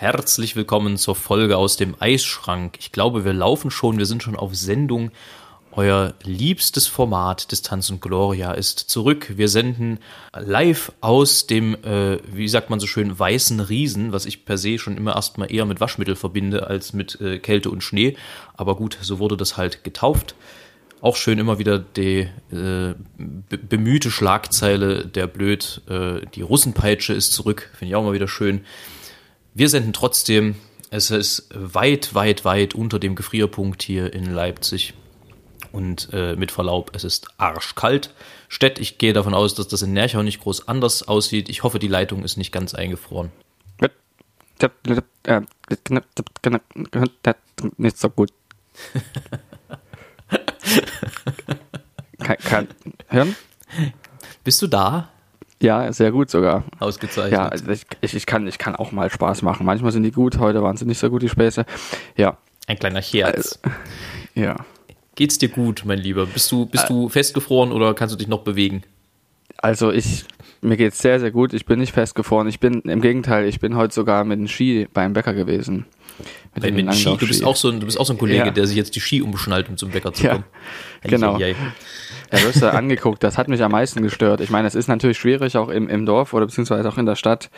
Herzlich willkommen zur Folge aus dem Eisschrank. Ich glaube, wir laufen schon, wir sind schon auf Sendung. Euer liebstes Format Distanz und Gloria ist zurück. Wir senden live aus dem, äh, wie sagt man so schön, weißen Riesen, was ich per se schon immer erstmal eher mit Waschmittel verbinde als mit äh, Kälte und Schnee. Aber gut, so wurde das halt getauft. Auch schön immer wieder die äh, bemühte Schlagzeile, der blöd, äh, die Russenpeitsche ist zurück. Finde ich auch immer wieder schön. Wir senden trotzdem. Es ist weit, weit, weit unter dem Gefrierpunkt hier in Leipzig. Und äh, mit Verlaub, es ist arschkalt. Stett, ich gehe davon aus, dass das in Nerchau nicht groß anders aussieht. Ich hoffe, die Leitung ist nicht ganz eingefroren. Nicht so gut. kann, kann, hören? Bist du da? Ja, sehr gut sogar. Ausgezeichnet. Ja, also ich, ich, kann, ich kann auch mal Spaß machen. Manchmal sind die gut, heute waren sie nicht so gut, die Späße. Ja. Ein kleiner Scherz. Also, ja. Geht's dir gut, mein Lieber? Bist du, bist du festgefroren oder kannst du dich noch bewegen? Also ich, mir geht's sehr, sehr gut. Ich bin nicht festgefroren. Ich bin, im Gegenteil, ich bin heute sogar mit dem Ski beim Bäcker gewesen. Mit, mit dem Ski. Du bist auch so ein, du bist auch so ein Kollege, Ja. der sich jetzt die Ski umschnallt, um zum Bäcker zu Ja, kommen. genau. Eieiei. Ja, wirst du angeguckt, das hat mich am meisten gestört. Ich meine, es ist natürlich schwierig, auch im, im Dorf oder beziehungsweise auch in der Stadt,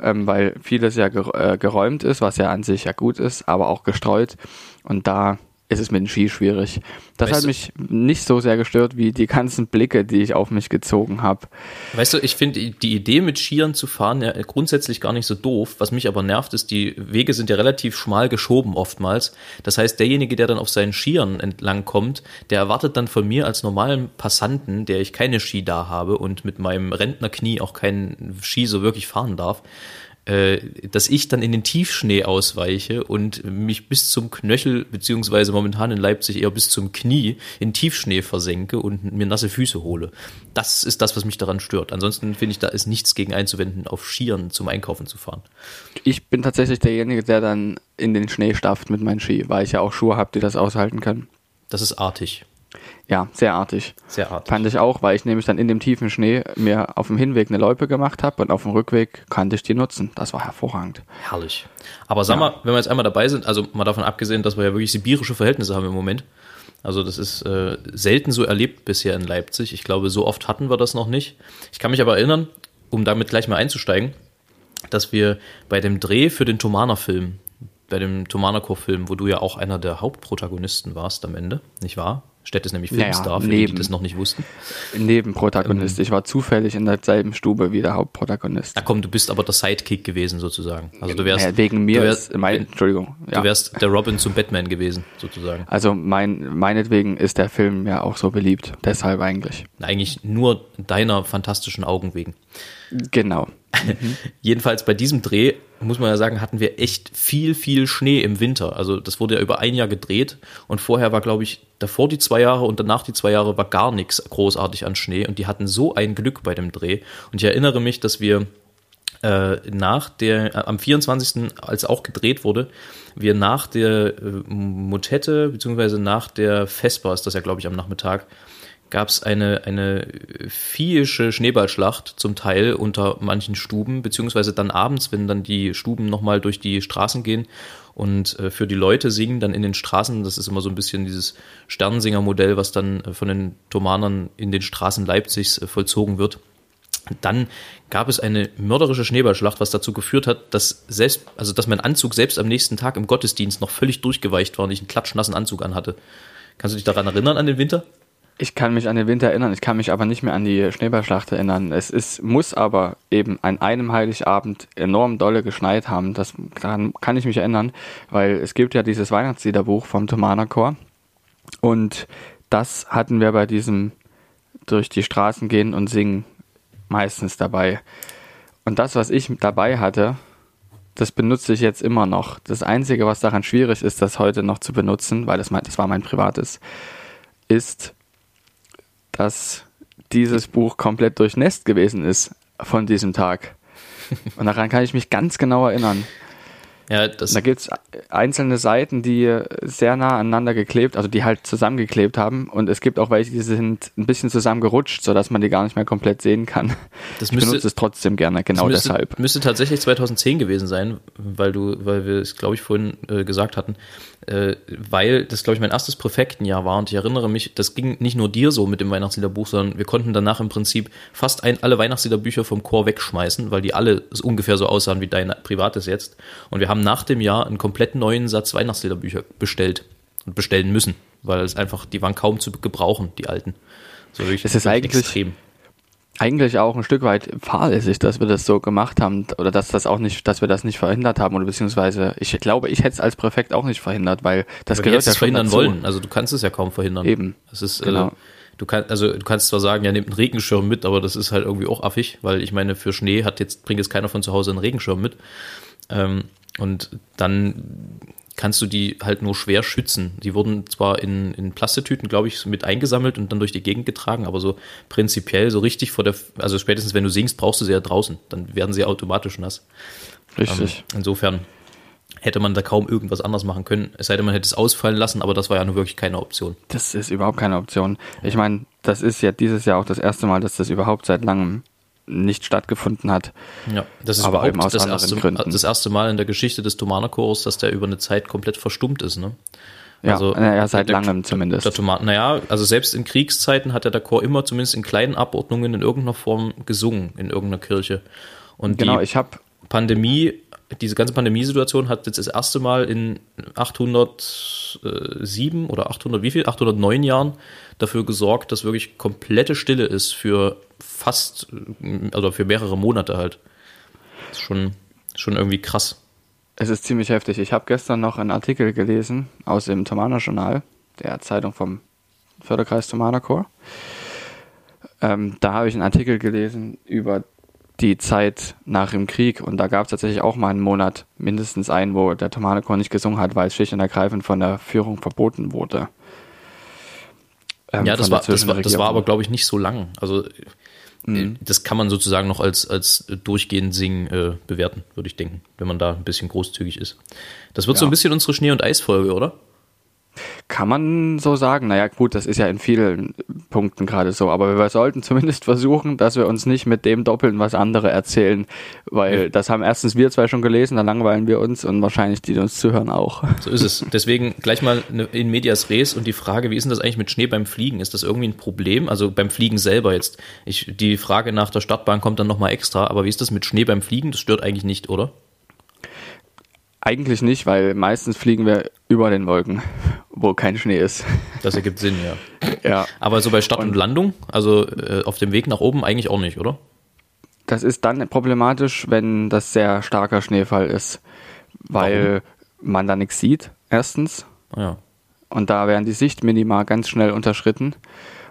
ähm, weil vieles ja äh, geräumt ist, was ja an sich ja gut ist, aber auch gestreut. Und da ist es mit dem Ski schwierig. Das Weißt hat du- mich nicht so sehr gestört wie die ganzen Blicke, die ich auf mich gezogen habe. Weißt du, ich finde die Idee mit Skiern zu fahren ja grundsätzlich gar nicht so doof. Was mich aber nervt, ist, die Wege sind ja relativ schmal geschoben oftmals. Das heißt, derjenige, der dann auf seinen Skiern entlang kommt, der erwartet dann von mir als normalen Passanten, der ich keine Ski da habe und mit meinem Rentnerknie auch keinen Ski so wirklich fahren darf, dass ich dann in den Tiefschnee ausweiche und mich bis zum Knöchel, beziehungsweise momentan in Leipzig eher bis zum Knie in Tiefschnee versenke und mir nasse Füße hole. Das ist das, was mich daran stört. Ansonsten finde ich, da ist nichts gegen einzuwenden, auf Skiern zum Einkaufen zu fahren. Ich bin tatsächlich derjenige, der dann in den Schnee stafft mit meinen Ski, weil ich ja auch Schuhe habe, die das aushalten können. Das ist artig. Ja, sehr artig. Sehr artig. Fand ich auch, weil ich nämlich dann in dem tiefen Schnee mir auf dem Hinweg eine Loipe gemacht habe und auf dem Rückweg konnte ich die nutzen. Das war hervorragend. Herrlich. Aber sag mal, wenn wir jetzt einmal dabei sind, also mal davon abgesehen, dass wir ja wirklich sibirische Verhältnisse haben im Moment. Also das ist äh, selten so erlebt bisher in Leipzig. Ich glaube, so oft hatten wir das noch nicht. Ich kann mich aber erinnern, um damit gleich mal einzusteigen, dass wir bei dem Dreh für den Thomaner-Film, bei dem Thomaner-Chor-Film, wo du ja auch einer der Hauptprotagonisten warst am Ende, nicht wahr? Stett ist nämlich Naja, Filmstar, für die, die das noch nicht wussten. Nebenprotagonist. ich war zufällig in derselben Stube wie der Hauptprotagonist. Na komm, du bist aber der Sidekick gewesen sozusagen. Also du wärst, Naja, wegen mir wärst, ist mein, Entschuldigung. Ja. Du wärst der Robin zum Batman gewesen, sozusagen. also mein, meinetwegen ist der Film ja auch so beliebt. Deshalb eigentlich. Eigentlich nur deiner fantastischen Augen wegen. Genau. Jedenfalls bei diesem Dreh, muss man ja sagen, hatten wir echt viel, viel Schnee im Winter. Also das wurde ja über ein Jahr gedreht und vorher war, glaube ich, davor die zwei Jahre und danach die zwei Jahre war gar nichts großartig an Schnee und die hatten so ein Glück bei dem Dreh. Und ich erinnere mich, dass wir äh, nach der, äh, am 24., als auch gedreht wurde, wir nach der äh, Motette, beziehungsweise nach der Vesper, ist das ja, glaube ich, am Nachmittag, gab es eine, eine viehische Schneeballschlacht zum Teil unter manchen Stuben, beziehungsweise dann abends, wenn dann die Stuben nochmal durch die Straßen gehen und äh, für die Leute singen dann in den Straßen, das ist immer so ein bisschen dieses Sternsinger-Modell, was dann äh, von den Thomanern in den Straßen Leipzigs äh, vollzogen wird. Dann gab es eine mörderische Schneeballschlacht, was dazu geführt hat, dass selbst, also dass mein Anzug selbst am nächsten Tag im Gottesdienst noch völlig durchgeweicht war und ich einen klatschnassen Anzug anhatte. Kannst du dich daran erinnern an den Winter? Ich kann mich an den Winter erinnern, ich kann mich aber nicht mehr an die Schneeballschlacht erinnern. Es ist, muss aber eben an einem Heiligabend enorm dolle geschneit haben. Das, daran kann ich mich erinnern, weil es gibt ja dieses Weihnachtsliederbuch vom Thomaner Chor. Und das hatten wir bei diesem durch die Straßen gehen und singen meistens dabei. Und das, was ich dabei hatte, das benutze ich jetzt immer noch. Das Einzige, was daran schwierig ist, das heute noch zu benutzen, weil das, das war mein privates, ist, dass dieses Buch komplett durchnässt gewesen ist von diesem Tag. Und daran kann ich mich ganz genau erinnern. Ja, das da gibt es einzelne Seiten, die sehr nah aneinander geklebt, also die halt zusammengeklebt haben. Und es gibt auch welche, die sind ein bisschen zusammengerutscht, sodass man die gar nicht mehr komplett sehen kann. Das ich müsste, benutze es trotzdem gerne, genau müsste, deshalb. Müsste tatsächlich 2010 gewesen sein, weil du, weil wir es, glaube ich, vorhin äh, gesagt hatten, äh, weil das, glaube ich, mein erstes Präfektenjahr war und ich erinnere mich, das ging nicht nur dir so mit dem Weihnachtsliederbuch, sondern wir konnten danach im Prinzip fast ein, alle Weihnachtsliederbücher vom Chor wegschmeißen, weil die alle ungefähr so aussahen wie dein privates jetzt. Und wir haben nach dem Jahr einen komplett neuen Satz Weihnachtsliederbücher bestellt und bestellen müssen, weil es einfach, die waren kaum zu gebrauchen, die alten. So wirklich, es ist eigentlich extrem eigentlich auch ein Stück weit fahrlässig, dass wir das so gemacht haben oder dass das auch nicht, dass wir das nicht verhindert haben oder beziehungsweise ich glaube, ich hätte es als Präfekt auch nicht verhindert, weil das Aber gehört ja es verhindern dazu. wollen. Also du kannst es ja kaum verhindern. Eben. Das ist äh, genau. Äh, du kannst also du kannst zwar sagen, ja nehmt einen Regenschirm mit, aber das ist halt irgendwie auch affig, weil ich meine für Schnee hat jetzt bringt jetzt keiner von zu Hause einen Regenschirm mit. Ähm, und dann kannst du die halt nur schwer schützen. Die wurden zwar in, in Plastetüten, glaube ich, mit eingesammelt und dann durch die Gegend getragen, aber so prinzipiell, so richtig vor der, also spätestens wenn du singst, brauchst du sie ja draußen. Dann werden sie automatisch nass. Richtig. Ähm, insofern hätte man da kaum irgendwas anders machen können. Es sei denn, man hätte es ausfallen lassen, aber das war ja nur wirklich keine Option. Das ist überhaupt keine Option. Ich meine, das ist ja dieses Jahr auch das erste Mal, dass das überhaupt seit langem nicht stattgefunden hat. Ja, das ist aber eben aus das, erste, Gründen. das erste Mal in der Geschichte des Thomanerchors, dass der über eine Zeit komplett verstummt ist. Ne? Ja, also, naja, seit der, langem zumindest. Der Tomaten, naja, also selbst in Kriegszeiten hat ja der Chor immer zumindest in kleinen Abordnungen in irgendeiner Form gesungen in irgendeiner Kirche. Und genau, ich habe Pandemie, diese ganze Pandemiesituation hat jetzt das erste Mal in 807 oder 800 wie viel? 809 Jahren dafür gesorgt, dass wirklich komplette Stille ist für fast, also für mehrere Monate halt. Das ist schon, schon irgendwie krass. Es ist ziemlich heftig. Ich habe gestern noch einen Artikel gelesen aus dem Thomaner Journal, der Zeitung vom Förderkreis Thomaner Chor. Ähm, da habe ich einen Artikel gelesen über die Zeit nach dem Krieg und da gab es tatsächlich auch mal einen Monat, mindestens einen, wo der Thomaner Chor nicht gesungen hat, weil es schlicht und ergreifend von der Führung verboten wurde. Ähm, ja, das war, das war, das war aber, glaube ich, nicht so lang. Also Mhm. Das kann man sozusagen noch als, als durchgehend Singen äh, bewerten, würde ich denken, wenn man da ein bisschen großzügig ist. Das wird ja. so ein bisschen unsere Schnee- und Eisfolge, oder? Kann man so sagen. Naja, gut, das ist ja in vielen Punkten gerade so. Aber wir sollten zumindest versuchen, dass wir uns nicht mit dem doppeln, was andere erzählen. Weil das haben erstens wir zwei schon gelesen, dann langweilen wir uns und wahrscheinlich die, die uns zuhören, auch. So ist es. Deswegen gleich mal in Medias Res und die Frage, wie ist denn das eigentlich mit Schnee beim Fliegen? Ist das irgendwie ein Problem? Also beim Fliegen selber jetzt. Ich, die Frage nach der Startbahn kommt dann nochmal extra. Aber wie ist das mit Schnee beim Fliegen? Das stört eigentlich nicht, oder? Eigentlich nicht, weil meistens fliegen wir über den Wolken, wo kein Schnee ist. Das ergibt Sinn, ja. ja. Aber so bei Start und, und Landung, also äh, auf dem Weg nach oben eigentlich auch nicht, oder? Das ist dann problematisch, wenn das sehr starker Schneefall ist, weil Warum? man da nichts sieht, erstens. Ah, ja. Und da werden die Sichtminima ganz schnell unterschritten.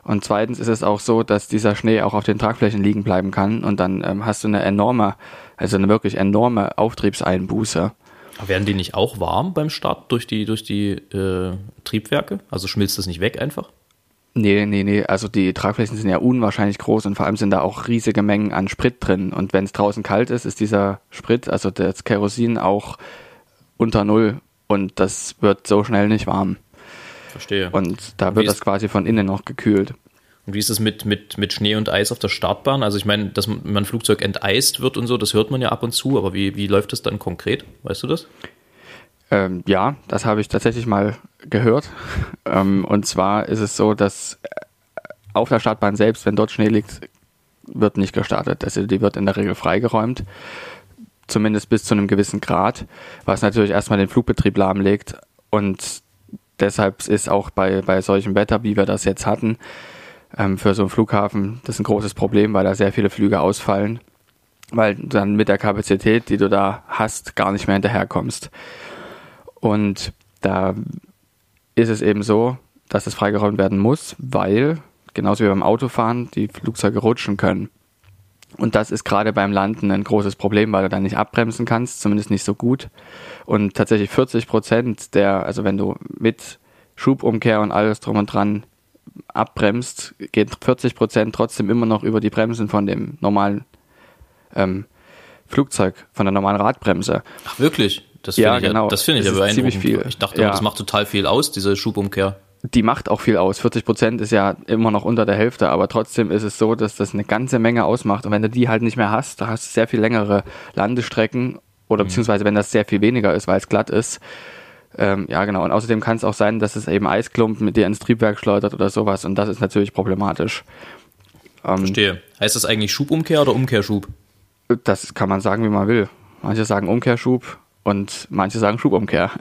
Und zweitens ist es auch so, dass dieser Schnee auch auf den Tragflächen liegen bleiben kann und dann ähm, hast du eine enorme, also eine wirklich enorme Auftriebseinbuße. Werden die nicht auch warm beim Start durch die, durch die äh, Triebwerke? Also schmilzt das nicht weg einfach? Nee, nee, nee. Also die Tragflächen sind ja unwahrscheinlich groß und vor allem sind da auch riesige Mengen an Sprit drin. Und wenn es draußen kalt ist, ist dieser Sprit, also das Kerosin, auch unter Null. Und das wird so schnell nicht warm. Verstehe. Und da wird das quasi von innen noch gekühlt. Und wie ist es mit, mit, mit Schnee und Eis auf der Startbahn? Also ich meine, dass man Flugzeug enteist wird und so, das hört man ja ab und zu, aber wie, wie läuft das dann konkret? Weißt du das? Ähm, ja, das habe ich tatsächlich mal gehört. ähm, und zwar ist es so, dass äh, auf der Startbahn selbst, wenn dort Schnee liegt, wird nicht gestartet. Also die wird in der Regel freigeräumt, zumindest bis zu einem gewissen Grad, was natürlich erstmal den Flugbetrieb lahmlegt. Und deshalb ist auch bei, bei solchem Wetter, wie wir das jetzt hatten, ähm, für so einen Flughafen das ist ein großes Problem, weil da sehr viele Flüge ausfallen, weil du dann mit der Kapazität, die du da hast, gar nicht mehr hinterherkommst. Und da ist es eben so, dass es freigeräumt werden muss, weil, genauso wie beim Autofahren, die Flugzeuge rutschen können. Und das ist gerade beim Landen ein großes Problem, weil du dann nicht abbremsen kannst, zumindest nicht so gut. Und tatsächlich 40 Prozent der, also wenn du mit Schubumkehr und alles drum und dran abbremst, geht 40 Prozent trotzdem immer noch über die Bremsen von dem normalen ähm, Flugzeug, von der normalen Radbremse. Ach wirklich? Das Ja, finde ich, genau. das finde ich Es ja ziemlich viel. Ich dachte, Ja. das macht total viel aus, diese Schubumkehr. Die macht auch viel aus. 40 Prozent ist ja immer noch unter der Hälfte, aber trotzdem ist es so, dass das eine ganze Menge ausmacht. Und wenn du die halt nicht mehr hast, da hast du sehr viel längere Landestrecken oder beziehungsweise wenn das sehr viel weniger ist, weil es glatt ist. Ähm, ja, genau. Und außerdem kann es auch sein, dass es eben Eisklumpen mit dir ins Triebwerk schleudert oder sowas. Und das ist natürlich problematisch. Ähm, Verstehe. Heißt das eigentlich Schubumkehr oder Umkehrschub? das kann man sagen, wie man will. Manche sagen Umkehrschub und manche sagen Schubumkehr.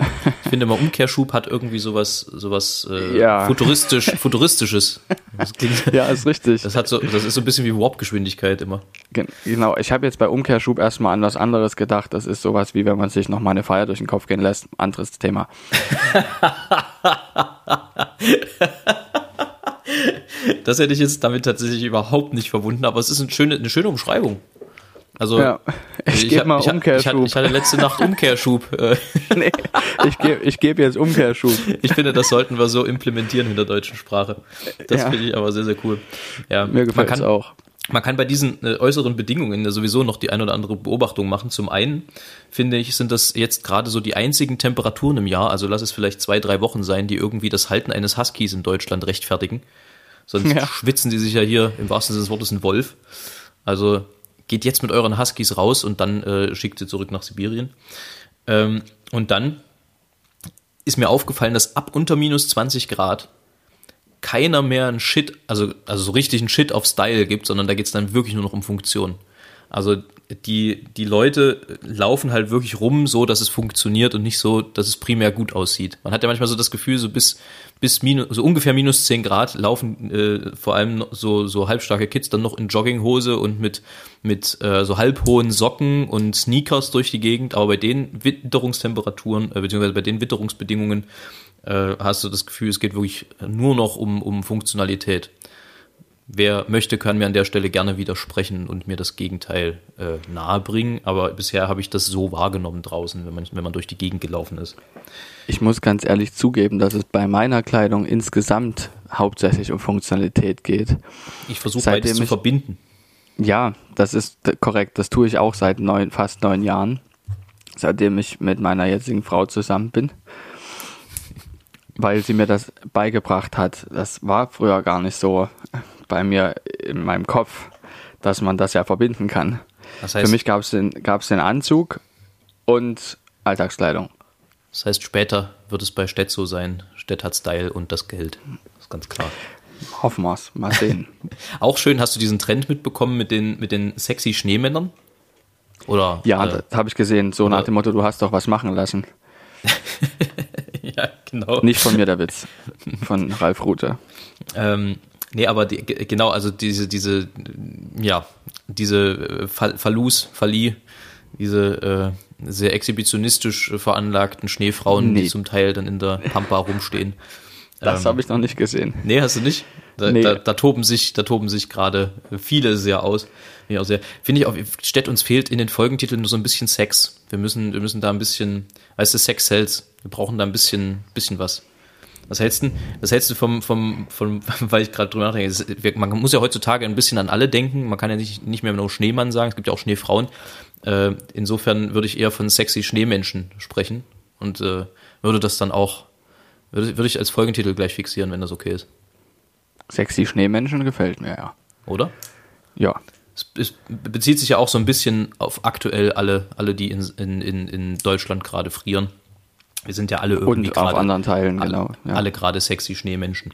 Ich finde immer, Umkehrschub hat irgendwie sowas, sowas äh, Ja. futuristisch, futuristisches. Das, klingt, ja, ist richtig. das, hat so, das ist so ein bisschen wie Warp-Geschwindigkeit immer. Gen- Genau, ich habe jetzt bei Umkehrschub erstmal an was anderes gedacht. Das ist sowas wie wenn man sich noch mal eine Feier durch den Kopf gehen lässt. Anderes Thema. Das hätte ich jetzt damit tatsächlich überhaupt nicht verbunden, aber es ist eine schöne, eine schöne Umschreibung. Also, Ja, ich geb hab- mal ich, ich, Umkehrschub. ich hatte letzte Nacht Umkehrschub. Äh, nee, ich gebe ich geb jetzt Umkehrschub. Ich finde, das sollten wir so implementieren in der deutschen Sprache. Das Ja. finde ich aber sehr, sehr cool. Ja, Mir gefällt es auch. man kann bei diesen äh, äußeren Bedingungen ja sowieso noch die ein oder andere Beobachtung machen. Zum einen, finde ich, sind das jetzt gerade so die einzigen Temperaturen im Jahr, also lass es vielleicht zwei, drei Wochen sein, die irgendwie das Halten eines Huskies in Deutschland rechtfertigen. Sonst Ja. schwitzen die sich ja hier im wahrsten Sinne des Wortes ein Wolf. Also geht jetzt mit euren Huskies raus und dann äh, schickt sie zurück nach Sibirien. Ähm, und dann ist mir aufgefallen, dass ab unter minus 20 Grad keiner mehr einen Shit, also, also so richtig einen Shit auf Style gibt, sondern da geht's dann wirklich nur noch um Funktion. Also die, die Leute laufen halt wirklich rum, so dass es funktioniert und nicht so, dass es primär gut aussieht. Man hat ja manchmal so das Gefühl, so bis, bis minus, so ungefähr minus 10 Grad laufen äh, vor allem so, so halbstarke Kids dann noch in Jogginghose und mit, mit äh, so halbhohen Socken und Sneakers durch die Gegend. Aber bei den Witterungstemperaturen, äh, beziehungsweise bei den Witterungsbedingungen, äh, hast du das Gefühl, es geht wirklich nur noch um, um Funktionalität. Wer möchte, kann mir an der Stelle gerne widersprechen und mir das Gegenteil äh, nahebringen. Aber bisher habe ich das so wahrgenommen draußen, wenn man, wenn man durch die Gegend gelaufen ist. Ich muss ganz ehrlich zugeben, dass es bei meiner Kleidung insgesamt hauptsächlich um Funktionalität geht. Ich versuche Seitdem beides zu verbinden. Ja, das ist korrekt. Das tue ich auch seit neun, fast neun Jahren, seitdem ich mit meiner jetzigen Frau zusammen bin, weil sie mir das beigebracht hat. Das war früher gar nicht so bei mir in meinem Kopf, dass man das ja verbinden kann. Das heißt, Für mich gab es den, gab's den Anzug und Alltagskleidung. das heißt, später wird es bei Stett so sein. Stett hat Style und das Geld. Das ist ganz klar. Hoffen wir's. Mal sehen. Auch schön, hast du diesen Trend mitbekommen mit den, mit den sexy Schneemännern? Oder? Ja, äh, das habe ich gesehen. So nach oder- dem Motto, du hast doch was machen lassen. ja, genau. Nicht von mir der Witz. Von Ralf Rute. Ähm, nee, aber die, ge- genau, also diese, diese, ja, diese äh, Falus, Falli, diese äh, sehr exhibitionistisch veranlagten Schneefrauen, die Nee. zum Teil dann in der Pampa rumstehen. Das Ähm, habe ich noch nicht gesehen. Nee, hast du nicht? Da, Nee. da, da toben sich, da toben sich gerade viele sehr aus. Auch sehr. Finde ich auch, Stett uns fehlt in den Folgentiteln nur so ein bisschen Sex. Wir müssen, wir müssen da ein bisschen, weißt du, Sex sells. Wir brauchen da ein bisschen, bisschen was. Was hältst du, was hältst du vom, vom, vom, weil ich gerade drüber nachdenke, man muss ja heutzutage ein bisschen an alle denken. Man kann ja nicht, nicht mehr nur Schneemann sagen. Es gibt ja auch Schneefrauen. Äh, insofern würde ich eher von sexy Schneemenschen sprechen und äh, würde das dann auch, würde, würde ich als Folgentitel gleich fixieren, wenn das okay ist. Sexy Schneemenschen gefällt mir, ja. Oder? Ja. Es, es bezieht sich ja auch so ein bisschen auf aktuell alle, alle die in, in, in Deutschland gerade frieren. Wir sind ja alle irgendwie Und auf gerade anderen Teilen, alle, genau. Ja. alle gerade sexy Schneemenschen.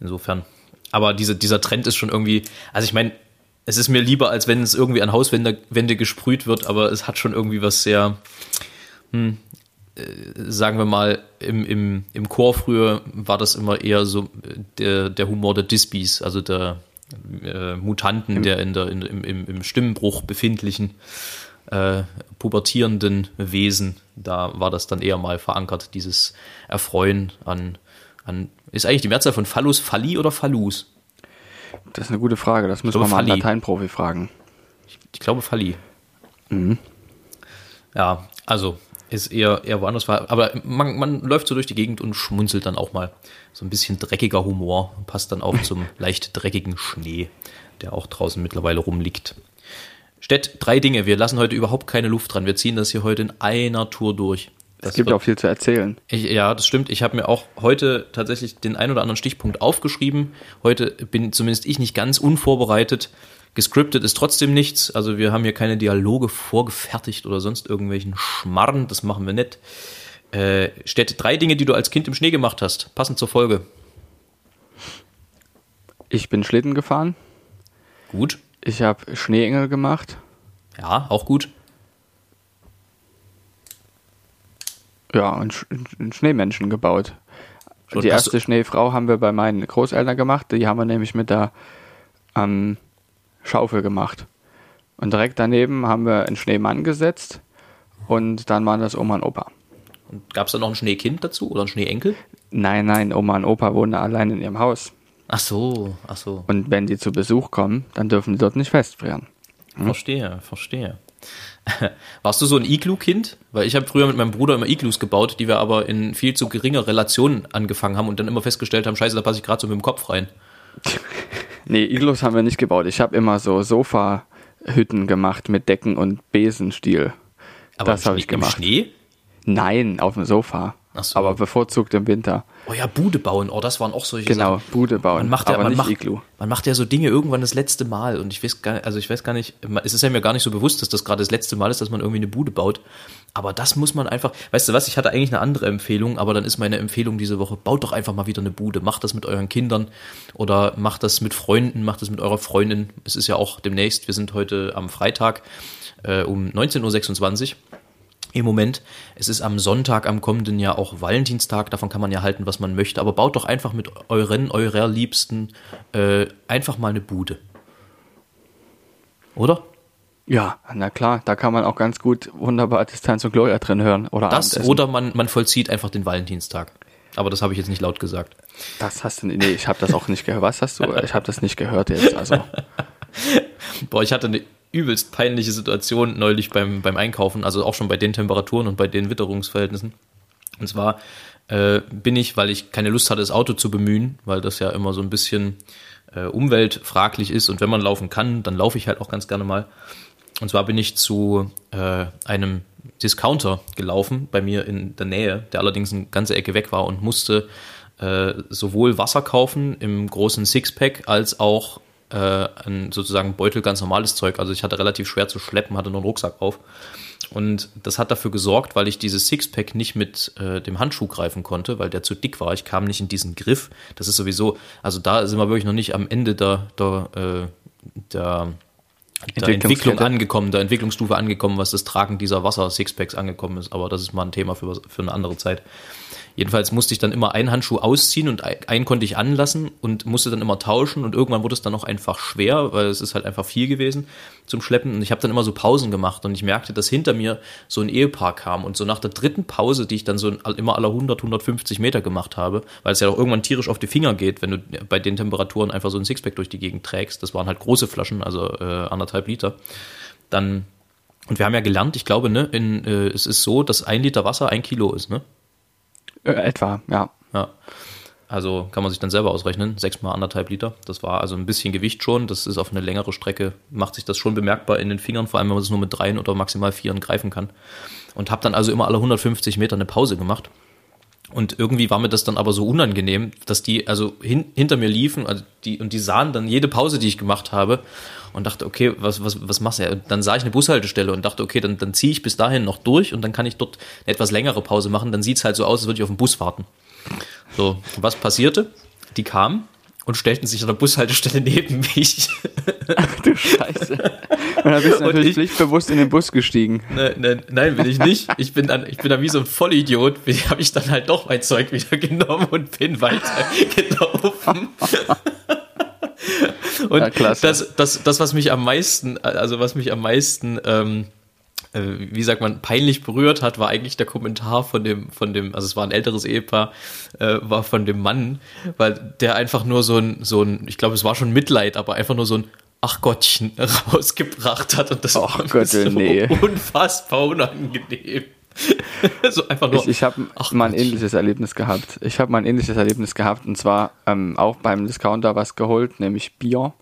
Insofern. Aber diese, dieser Trend ist schon irgendwie, also ich meine, es ist mir lieber, als wenn es irgendwie an Hauswände Wände gesprüht wird, aber es hat schon irgendwie was sehr, hm, äh, sagen wir mal, im, im, im Chor früher war das immer eher so der, der Humor der Dispies, also der äh, Mutanten, der in der, in, im, im, im Stimmbruch befindlichen äh, pubertierenden Wesen. Da war das dann eher mal verankert, dieses Erfreuen an, an ist eigentlich die Mehrzahl von Phallus Falli oder Phallus? Das ist eine gute Frage. Das müssen wir mal einen Falli. Lateinprofi fragen. Ich glaube Falli. Ja, also ist eher, eher woanders. Aber man, man läuft so durch die Gegend und schmunzelt dann auch mal. So ein bisschen dreckiger Humor passt dann auch zum leicht dreckigen Schnee, der auch draußen mittlerweile rumliegt. Stett, drei Dinge. Wir lassen heute überhaupt keine Luft dran. Wir ziehen das hier heute in einer Tour durch. Das es gibt wird- auch viel zu erzählen. Ich, ja, das stimmt. Ich habe mir auch heute tatsächlich den ein oder anderen Stichpunkt aufgeschrieben. Heute bin zumindest ich nicht ganz unvorbereitet. Gescriptet ist trotzdem nichts. Also wir haben hier keine Dialoge vorgefertigt oder sonst irgendwelchen Schmarren. Das machen wir nicht. Äh, Städte, drei Dinge, die du als Kind im Schnee gemacht hast. Passend zur Folge. Ich bin Schlitten gefahren. Gut. Ich habe Schneeengel gemacht. Ja, auch gut. Ja, und Sch einen Schneemenschen gebaut. Schon, die erste Schneefrau haben wir bei meinen Großeltern gemacht. Die haben wir nämlich mit der ähm, Schaufel gemacht. Und direkt daneben haben wir einen Schneemann gesetzt. Und dann waren das Oma und Opa. Und gab es da noch ein Schneekind dazu oder ein Schneeenkel? Nein, nein, Oma und Opa wohnen allein in ihrem Haus. Ach so, ach so. Und wenn die zu Besuch kommen, dann dürfen die dort nicht festfrieren. Verstehe, verstehe. Warst du so ein Iglu-Kind? Weil ich habe früher mit meinem Bruder immer Iglus gebaut, die wir aber in viel zu geringer Relation angefangen haben und dann immer festgestellt haben, scheiße, da passe ich gerade so mit dem Kopf rein. Nee, Iglus haben wir nicht gebaut. Ich habe immer so Sofahütten gemacht mit Decken und Besenstiel. Aber das habe ich Schnee- Im gemacht. Schnee? Nein, auf dem Sofa. So. Aber bevorzugt im Winter. Oh ja, Bude bauen. Oh, das waren auch solche Genau, Sachen. Bude bauen. Man macht ja, aber man nicht macht, Iglu. man macht ja so Dinge irgendwann das letzte Mal und ich weiß gar, also ich weiß gar nicht, es ist ja mir gar nicht so bewusst, dass das gerade das letzte Mal ist, dass man irgendwie eine Bude baut. Aber das muss man einfach, weißt du was, ich hatte eigentlich eine andere Empfehlung, aber dann ist meine Empfehlung diese Woche, baut doch einfach mal wieder eine Bude. Macht das mit euren Kindern oder macht das mit Freunden, macht das mit eurer Freundin. Es ist ja auch demnächst, wir sind heute am Freitag äh, um 19.26 Uhr im Moment. Es ist am Sonntag, am kommenden Jahr auch Valentinstag, davon kann man ja halten, was man möchte, aber baut doch einfach mit euren, eurer Liebsten äh, einfach mal eine Bude. Oder? Ja, na klar, da kann man auch ganz gut wunderbar Distanz und Gloria drin hören. Oder Das Abendessen. oder man, man vollzieht einfach den Valentinstag. Aber das habe ich jetzt nicht laut gesagt. Das hast du, nee, ich habe das auch nicht gehört. Was hast du? Ich habe das nicht gehört jetzt. Also, Boah, ich hatte eine übelst peinliche Situation neulich beim, beim Einkaufen, also auch schon bei den Temperaturen und bei den Witterungsverhältnissen. Und zwar äh, bin ich, weil ich keine Lust hatte, das Auto zu bemühen, weil das ja immer so ein bisschen äh, umweltfraglich ist und wenn man laufen kann, dann laufe ich halt auch ganz gerne mal. Und zwar bin ich zu äh, einem Discounter gelaufen bei mir in der Nähe, der allerdings eine ganze Ecke weg war und musste äh, sowohl Wasser kaufen im großen Sixpack als auch ein sozusagen Beutel ganz normales Zeug. Also ich hatte relativ schwer zu schleppen, hatte nur einen Rucksack auf. Und das hat dafür gesorgt, weil ich dieses Sixpack nicht mit äh, dem Handschuh greifen konnte, weil der zu dick war. Ich kam nicht in diesen Griff. Das ist sowieso, also da sind wir wirklich noch nicht am Ende der, der, äh, der der Entwicklung angekommen, der Entwicklungsstufe angekommen, was das Tragen dieser Wasser-Sixpacks angekommen ist. Aber das ist mal ein Thema für, für eine andere Zeit. Jedenfalls musste ich dann immer einen Handschuh ausziehen und ein- einen konnte ich anlassen und musste dann immer tauschen und irgendwann wurde es dann auch einfach schwer, weil es ist halt einfach viel gewesen zum Schleppen und ich habe dann immer so Pausen gemacht und ich merkte, dass hinter mir so ein Ehepaar kam und so nach der dritten Pause, die ich dann so immer alle 100, 150 Meter gemacht habe, weil es ja auch irgendwann tierisch auf die Finger geht, wenn du bei den Temperaturen einfach so ein Sixpack durch die Gegend trägst, das waren halt große Flaschen, also äh, anderthalb Liter, dann und wir haben ja gelernt, ich glaube, ne, in, äh, es ist so, dass ein Liter Wasser ein Kilo ist, ne? Äh, etwa, ja. Ja. Also kann man sich dann selber ausrechnen, sechs mal anderthalb Liter. Das war also ein bisschen Gewicht schon. Das ist auf eine längere Strecke, macht sich das schon bemerkbar in den Fingern, vor allem wenn man es nur mit dreien oder maximal vieren greifen kann. Und habe dann also immer alle 150 Meter eine Pause gemacht. Und irgendwie war mir das dann aber so unangenehm, dass die also hin, hinter mir liefen also die, und die sahen dann jede Pause, die ich gemacht habe und dachte, okay, was, was, was machst du? Ja, Dann sah ich eine Bushaltestelle und dachte, okay, dann, dann ziehe ich bis dahin noch durch und dann kann ich dort eine etwas längere Pause machen. Dann sieht's halt so aus, als würde ich auf den Bus warten. So, was passierte? Die kamen und stellten sich an der Bushaltestelle neben mich. Du Scheiße. Und dann bist du natürlich ich- pflichtbewusst in den Bus gestiegen. Nein, nein, nein, bin ich nicht. Ich bin dann, ich bin dann wie so ein Vollidiot, habe ich dann halt doch mein Zeug wieder genommen und bin weitergelaufen. Und Ja, das, das, das, was mich am meisten, also was mich am meisten, ähm, äh, wie sagt man, peinlich berührt hat, war eigentlich der Kommentar von dem, von dem, also es war ein älteres Ehepaar, äh, war von dem Mann, weil der einfach nur so ein, so ein, ich glaube, es war schon Mitleid, aber einfach nur so ein Ach Gottchen rausgebracht hat und das Ach war Gott, so nee. unfassbar unangenehm. so einfach nur. Ich, ich habe mal ein ähnliches Erlebnis gehabt. Ich habe mal ein ähnliches Erlebnis gehabt und zwar ähm, auch beim Discounter was geholt, nämlich Bier.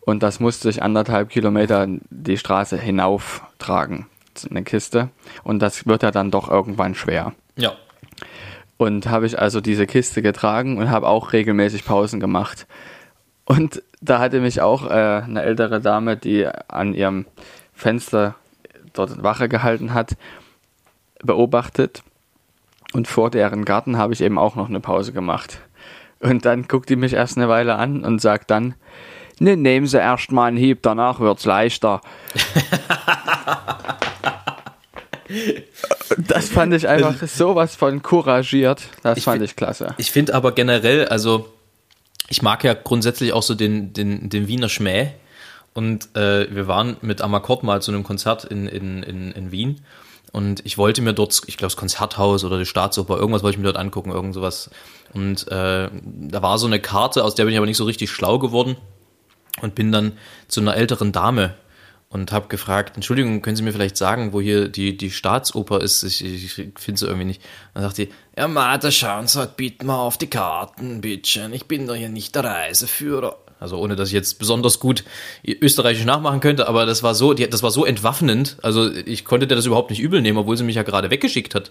Und das musste ich anderthalb Kilometer die Straße hinauf tragen, eine Kiste. Und das wird ja dann doch irgendwann schwer. Ja. Und habe ich also diese Kiste getragen und habe auch regelmäßig Pausen gemacht. Und da hatte mich auch äh, eine ältere Dame, die an ihrem Fenster dort Wache gehalten hat, beobachtet. Und vor deren Garten habe ich eben auch noch eine Pause gemacht. Und dann guckt die mich erst eine Weile an und sagt dann, ne, nehmen Sie erst mal einen Hieb, danach wird's leichter. das fand ich einfach sowas von couragiert. Das Ich fand ich klasse. Ich finde aber generell, also ich mag ja grundsätzlich auch so den, den, den Wiener Schmäh. Und äh, wir waren mit Amakord mal zu einem Konzert in, in, in, in Wien. Und ich wollte mir dort, ich glaube, das Konzerthaus oder die Staatsoper, irgendwas wollte ich mir dort angucken, irgend sowas. Und äh, da war so eine Karte, aus der bin ich aber nicht so richtig schlau geworden. Und bin dann zu einer älteren Dame und habe gefragt, Entschuldigung, können Sie mir vielleicht sagen, wo hier die, die Staatsoper ist? Ich, ich finde sie irgendwie nicht. Dann sagt die, ja, Martha, schauen Sie halt bitte mal auf die Karten, bitteschön. Ich bin doch hier nicht der Reiseführer. Also ohne, dass ich jetzt besonders gut österreichisch nachmachen könnte, aber das war so, die, das war so entwaffnend. Also ich konnte dir das überhaupt nicht übel nehmen, obwohl sie mich ja gerade weggeschickt hat.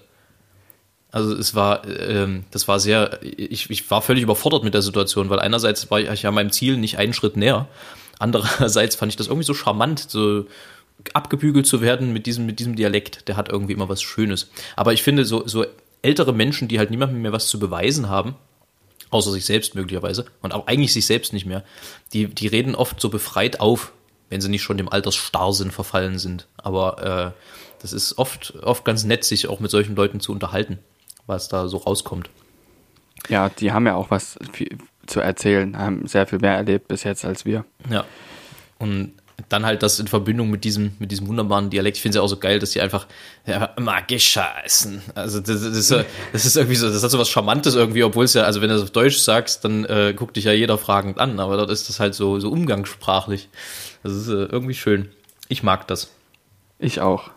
Also es war, ähm, das war sehr, ich, ich war völlig überfordert mit der Situation, weil einerseits war ich ja meinem Ziel nicht einen Schritt näher, andererseits fand ich das irgendwie so charmant, so abgebügelt zu werden mit diesem, mit diesem Dialekt, der hat irgendwie immer was Schönes. Aber ich finde, so, so ältere Menschen, die halt niemandem mehr was zu beweisen haben, außer sich selbst möglicherweise, und auch eigentlich sich selbst nicht mehr, die, die reden oft so befreit auf, wenn sie nicht schon dem Altersstarrsinn verfallen sind. Aber äh, das ist oft, oft ganz nett, sich auch mit solchen Leuten zu unterhalten, was da so rauskommt. Ja, die haben ja auch was zu erzählen, haben sehr viel mehr erlebt bis jetzt als wir. Ja. Und dann halt das in Verbindung mit diesem, mit diesem wunderbaren Dialekt. Ich finde es ja auch so geil, dass die einfach ja, immer gescheißen. Also das, das, ist, das ist irgendwie so, das hat so was Charmantes irgendwie, obwohl es ja, also wenn du das auf Deutsch sagst, dann äh, guckt dich ja jeder fragend an, aber dort ist das halt so, so umgangssprachlich. Das ist äh, irgendwie schön. Ich mag das. Ich auch.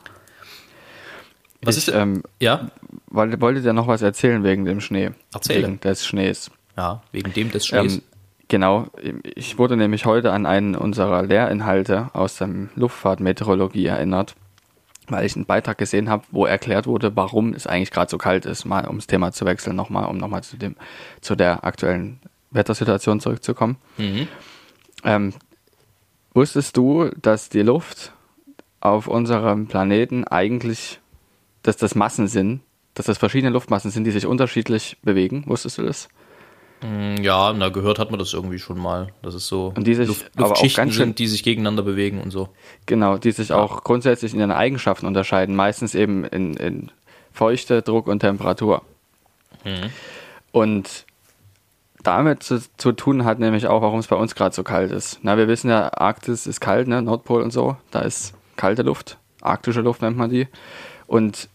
Was ich, ist ähm, Ja? wollte, wollte dir noch was erzählen wegen dem Schnee. Erzähle. Wegen des Schnees. Ja, wegen dem des Schnees. Ähm, genau, ich wurde nämlich heute an einen unserer Lehrinhalte aus der Luftfahrtmeteorologie erinnert, weil ich einen Beitrag gesehen habe, wo erklärt wurde, warum es eigentlich gerade so kalt ist. Mal ums Thema zu wechseln, nochmal, um nochmal zu dem, zu der aktuellen Wettersituation zurückzukommen. Mhm. Ähm, wusstest du, dass die Luft auf unserem Planeten eigentlich, dass das Massen sind, dass das verschiedene Luftmassen sind, die sich unterschiedlich bewegen? Wusstest du das? ja, na, gehört hat man das irgendwie schon mal. Das ist so Und die sich Luft, aber auch ganz schön- sind, die sich gegeneinander bewegen und so. Genau, die sich auch grundsätzlich in ihren Eigenschaften unterscheiden, meistens eben in, in Feuchte, Druck und Temperatur. Und damit zu, zu tun hat nämlich auch, warum es bei uns gerade so kalt ist. Na, wir wissen ja, Arktis ist kalt, ne? Nordpol und so, da ist kalte Luft, arktische Luft nennt man die. Und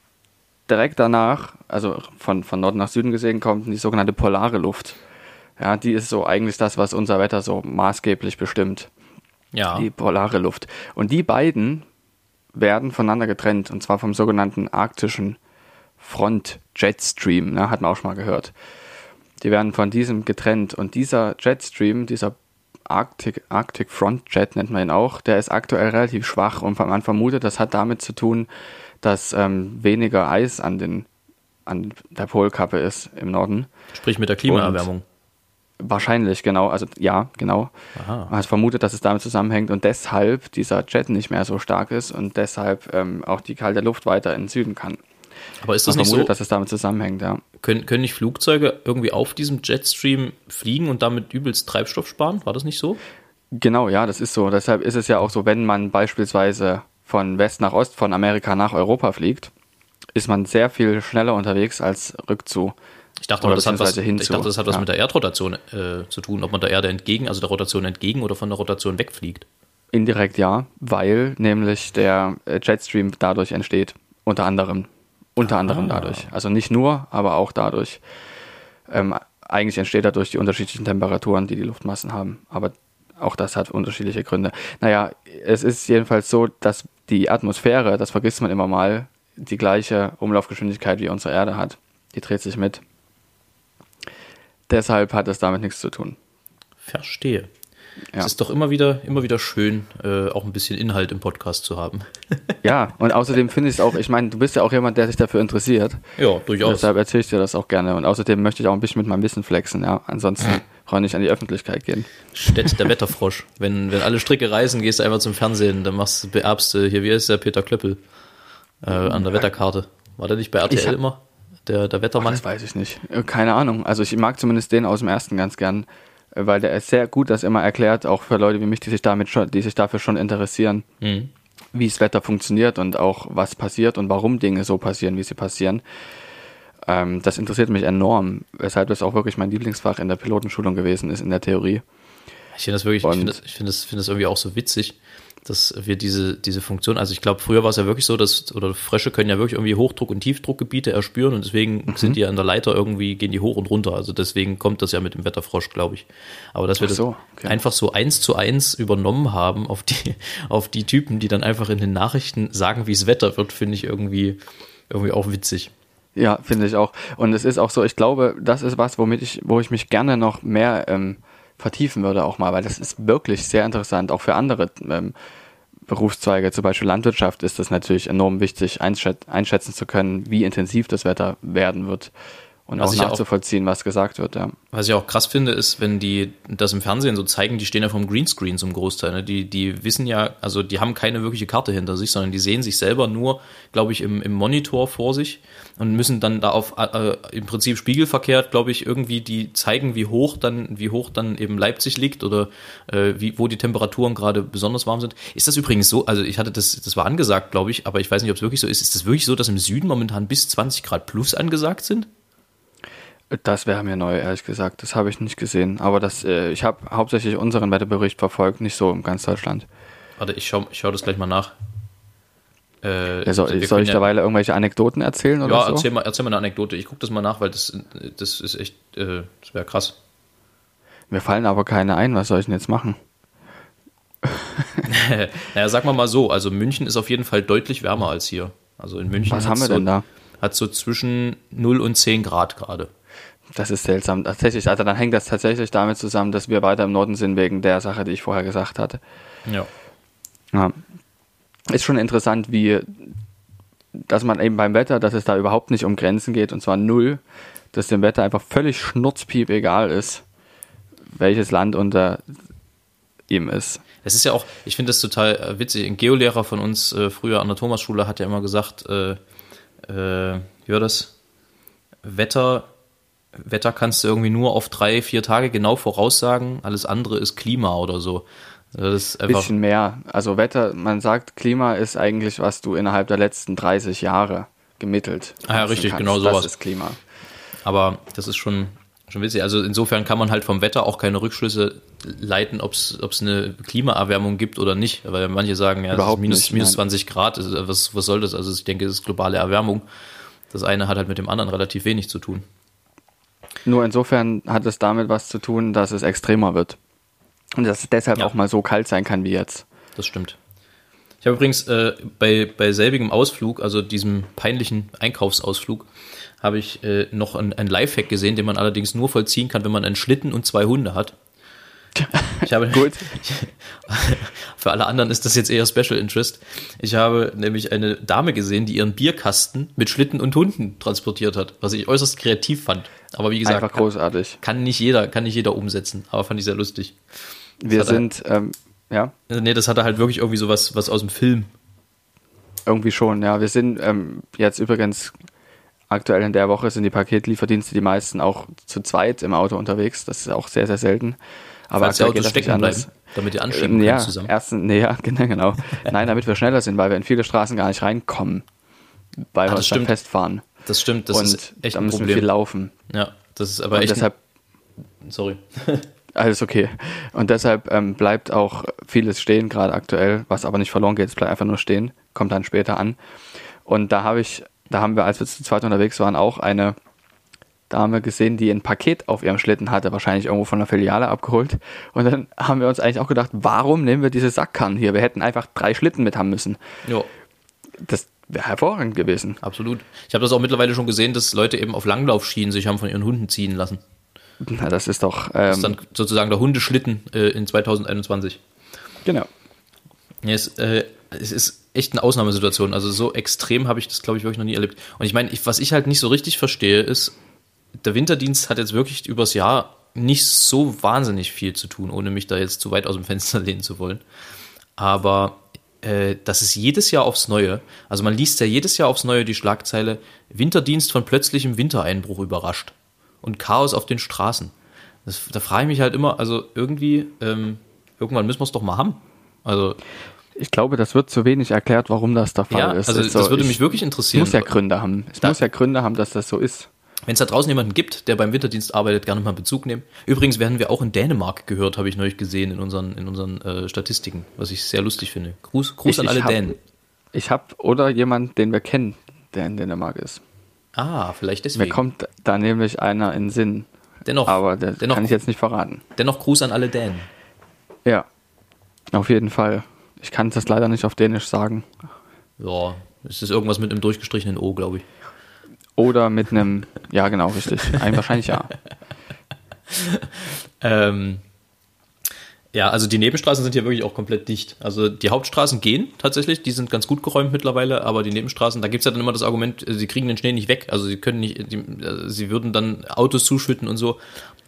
direkt danach, also von, von Norden nach Süden gesehen, kommt die sogenannte polare Luft. Ja, die ist so eigentlich das, was unser Wetter so maßgeblich bestimmt Ja. die polare Luft. Und die beiden werden voneinander getrennt, und zwar vom sogenannten arktischen Front Jetstream, ne, hat man auch schon mal gehört. Die werden von diesem getrennt und dieser Jetstream, dieser Arctic, Arctic Front Jet nennt man ihn auch, der ist aktuell relativ schwach und man vermutet, das hat damit zu tun, dass ähm, weniger Eis an, den, an der Polkappe ist im Norden. Sprich mit der Klimaerwärmung. Wahrscheinlich, genau. Also ja, genau. Aha. Man hat vermutet, dass es damit zusammenhängt und deshalb dieser Jet nicht mehr so stark ist und deshalb ähm, auch die kalte Luft weiter in den Süden kann. Aber ist Man das nicht so, vermutet, dass es damit zusammenhängt, ja. können, können nicht Flugzeuge irgendwie auf diesem Jetstream fliegen und damit übelst Treibstoff sparen? War das nicht so? Genau, ja, das ist so. Deshalb ist es ja auch so, wenn man beispielsweise von West nach Ost, von Amerika nach Europa fliegt, ist man sehr viel schneller unterwegs als rückzu. Ich dachte, das hat was, hinzu, ich dachte, das hat was ja. mit der Erdrotation äh, zu tun, ob man der Erde entgegen, also der Rotation entgegen oder von der Rotation wegfliegt. Indirekt ja, weil nämlich der äh, Jetstream dadurch entsteht. Unter anderem. Unter anderem dadurch. Also nicht nur, aber auch dadurch. Ähm, eigentlich entsteht dadurch die unterschiedlichen Temperaturen, die die Luftmassen haben. Aber auch das hat unterschiedliche Gründe. Naja, es ist jedenfalls so, dass die Atmosphäre, das vergisst man immer mal, die gleiche Umlaufgeschwindigkeit wie unsere Erde hat. Die dreht sich mit. Deshalb hat es damit nichts zu tun. Verstehe. Ja. Es ist doch immer wieder, immer wieder schön, äh, auch ein bisschen Inhalt im Podcast zu haben. ja, und außerdem finde ich es auch, ich meine, du bist ja auch jemand, der sich dafür interessiert. Ja, durchaus. Deshalb erzähle ich dir das auch gerne. Und außerdem möchte ich auch ein bisschen mit meinem Wissen flexen, ja. Ansonsten brauche ich nicht an die Öffentlichkeit gehen. Stett der Wetterfrosch. wenn, wenn alle Stricke reißen, gehst du einfach zum Fernsehen, dann machst du, beerbst du, hier, wie ist der Peter Klöppel? Äh, an der Wetterkarte. War der nicht bei RTL immer? Der, der Wettermann? Ach, das weiß ich nicht. Äh, keine Ahnung. Also ich mag zumindest den aus dem ersten ganz gern weil der ist sehr gut das immer erklärt, auch für Leute wie mich, die sich damit schon, die sich dafür schon interessieren, mhm. wie das Wetter funktioniert und auch was passiert und warum Dinge so passieren, wie sie passieren. Ähm, das interessiert mich enorm, weshalb das auch wirklich mein Lieblingsfach in der Pilotenschulung gewesen ist, in der Theorie. Ich finde das wirklich, und ich finde das, ich finde das, finde das irgendwie auch so witzig, dass wir diese, diese Funktion, also ich glaube, früher war es ja wirklich so, dass, oder Frösche können ja wirklich irgendwie Hochdruck- und Tiefdruckgebiete erspüren und deswegen mhm. sind die an der Leiter irgendwie, gehen die hoch und runter. Also deswegen kommt das ja mit dem Wetterfrosch, glaube ich. Aber dass wir so, das okay. einfach so eins zu eins übernommen haben auf die, auf die Typen, die dann einfach in den Nachrichten sagen, wie es Wetter wird, finde ich irgendwie, irgendwie auch witzig. Ja, finde ich auch. Und es ist auch so, ich glaube, das ist was, womit ich, wo ich mich gerne noch mehr ähm, vertiefen würde auch mal, weil das ist wirklich sehr interessant, auch für andere ähm, Berufszweige, zum Beispiel Landwirtschaft, ist das natürlich enorm wichtig, einschätzen zu können, wie intensiv das Wetter werden wird und was auch nachzuvollziehen, auch, was gesagt wird. Ja. Was ich auch krass finde, ist, wenn die das im Fernsehen so zeigen, die stehen ja vom Greenscreen zum Großteil. Ne? Die, die wissen ja, also die haben keine wirkliche Karte hinter sich, sondern die sehen sich selber nur, glaube ich, im, im Monitor vor sich und müssen dann da auf äh, im Prinzip spiegelverkehrt, glaube ich, irgendwie die zeigen, wie hoch dann, wie hoch dann eben Leipzig liegt oder äh, wie, wo die Temperaturen gerade besonders warm sind. Ist das übrigens so, also ich hatte das, das war angesagt, glaube ich, aber ich weiß nicht, ob es wirklich so ist. Ist das wirklich so, dass im Süden momentan bis 20 Grad plus angesagt sind? Das wäre mir neu, ehrlich gesagt. Das habe ich nicht gesehen. Aber das, äh, ich habe hauptsächlich unseren Wetterbericht verfolgt, nicht so in ganz Deutschland. Warte, ich schaue ich schau das gleich mal nach. Äh, ja, soll, also soll ich ja, derweil irgendwelche Anekdoten erzählen oder ja, so? erzähl mal, erzähl mal eine Anekdote. Ich gucke das mal nach, weil das, das ist echt, äh, das wäre krass. Mir fallen aber keine ein. Was soll ich denn jetzt machen? naja, sag mal mal so. Also München ist auf jeden Fall deutlich wärmer als hier. Also in München. Was haben wir so, denn da? Hat so zwischen 0 und 10 Grad gerade. Das ist seltsam. Tatsächlich, also dann hängt das tatsächlich damit zusammen, dass wir weiter im Norden sind, wegen der Sache, die ich vorher gesagt hatte. Ja. ja. Ist schon interessant, wie, dass man eben beim Wetter, dass es da überhaupt nicht um Grenzen geht, und zwar null, dass dem Wetter einfach völlig schnurzpiep egal ist, welches Land unter ihm ist. Es ist ja auch, ich finde das total äh, witzig. Ein Geolehrer von uns äh, früher an der Thomasschule hat ja immer gesagt, äh, äh, wie war das? Wetter Wetter kannst du irgendwie nur auf drei, vier Tage genau voraussagen. Alles andere ist Klima oder so. Das ist einfach bisschen mehr. Also Wetter, man sagt, Klima ist eigentlich, was du innerhalb der letzten 30 Jahre gemittelt. Ah ja, richtig, kannst. genau sowas. Das ist Klima. Aber das ist schon, schon witzig. Also insofern kann man halt vom Wetter auch keine Rückschlüsse leiten, ob es eine Klimaerwärmung gibt oder nicht. Weil manche sagen, ja, Überhaupt minus, nicht, minus 20 Grad, was, was soll das? Also ich denke, es ist globale Erwärmung. Das eine hat halt mit dem anderen relativ wenig zu tun. Nur insofern hat es damit was zu tun, dass es extremer wird. Und dass es deshalb ja. auch mal so kalt sein kann wie jetzt. Das stimmt. Ich habe übrigens äh, bei, bei selbigem Ausflug, also diesem peinlichen Einkaufsausflug, habe ich äh, noch ein, ein Lifehack gesehen, den man allerdings nur vollziehen kann, wenn man einen Schlitten und zwei Hunde hat. Ich habe Gut. für alle anderen ist das jetzt eher Special Interest. Ich habe nämlich eine Dame gesehen, die ihren Bierkasten mit Schlitten und Hunden transportiert hat, was ich äußerst kreativ fand. Aber wie gesagt, einfach großartig. Kann, kann nicht jeder, kann nicht jeder umsetzen, aber fand ich sehr lustig. Wir sind, halt, ähm, ja. Nee, das hatte halt wirklich irgendwie so was, was aus dem Film. Irgendwie schon, ja. Wir sind ähm, jetzt übrigens aktuell in der Woche sind die Paketlieferdienste die meisten auch zu zweit im Auto unterwegs. Das ist auch sehr, sehr selten. Aber Falls die Autos stecken bleiben, damit ihr anschieben ja, zusammen. Erstens, nee, ja, genau, genau. Nein, damit wir schneller sind, weil wir in viele Straßen gar nicht reinkommen, weil ah, wir uns dann festfahren. Das stimmt, das und ist echt da müssen wir viel laufen. Ja, das ist aber und echt. Deshalb, sorry. alles okay. Und deshalb ähm, bleibt auch vieles stehen, gerade aktuell, was aber nicht verloren geht, es bleibt einfach nur stehen, kommt dann später an. Und da habe ich, da haben wir, als wir zu zweit unterwegs waren, auch eine Dame gesehen, die ein Paket auf ihrem Schlitten hatte, wahrscheinlich irgendwo von der Filiale abgeholt. Und dann haben wir uns eigentlich auch gedacht, warum nehmen wir diese Sackkannen hier? Wir hätten einfach drei Schlitten mit haben müssen. Ja. Das wäre hervorragend gewesen. Absolut. Ich habe das auch mittlerweile schon gesehen, dass Leute eben auf Langlaufschienen sich haben von ihren Hunden ziehen lassen. Na, das ist doch. Das ist Ähm, dann sozusagen der Hundeschlitten äh, in 2021. genau. Ja, es, äh, es ist echt eine Ausnahmesituation. Also so extrem habe ich das, glaube ich, wirklich noch nie erlebt. Und ich meine, was ich halt nicht so richtig verstehe, ist, der Winterdienst hat jetzt wirklich übers Jahr nicht so wahnsinnig viel zu tun, ohne mich da jetzt zu weit aus dem Fenster lehnen zu wollen. Aber das ist jedes Jahr aufs Neue. Also man liest ja jedes Jahr aufs Neue die Schlagzeile Winterdienst von plötzlichem Wintereinbruch überrascht und Chaos auf den Straßen. Das, da frage ich mich halt immer, also irgendwie, ähm, irgendwann müssen wir es doch mal haben. Also Ich glaube, das wird zu wenig erklärt, warum das der Fall ja, ist. also Ist das würde ich- mich wirklich Es interessieren. muss ja Gründe haben. Es Da- muss ja Gründe haben, dass das so ist. Wenn es da draußen jemanden gibt, der beim Winterdienst arbeitet, gerne mal Bezug nehmen. Übrigens werden wir auch in Dänemark gehört, habe ich neulich gesehen in unseren, in unseren äh, Statistiken, was ich sehr lustig finde. Gruß, Gruß Ich- an ich alle hab- Dänen. Ich habe oder jemand, den wir kennen, der in Dänemark ist. Ah, vielleicht Mir deswegen. kommt da nämlich einer in Sinn. dennoch, Aber der dennoch, kann ich jetzt nicht verraten. dennoch Gruß an alle Dänen. Ja, auf jeden Fall. Ich kann das leider nicht auf Dänisch sagen. Ja, es ist irgendwas mit einem durchgestrichenen O, glaube ich. Oder mit einem, ja genau, richtig. Ein, wahrscheinlich ja. Ähm, ja, also die Nebenstraßen sind hier wirklich auch komplett dicht. Also die Hauptstraßen gehen tatsächlich, die sind ganz gut geräumt mittlerweile, aber die Nebenstraßen, da gibt's ja dann immer das Argument, sie kriegen den Schnee nicht weg. Also sie können nicht, die, äh, sie würden dann Autos zuschütten und so.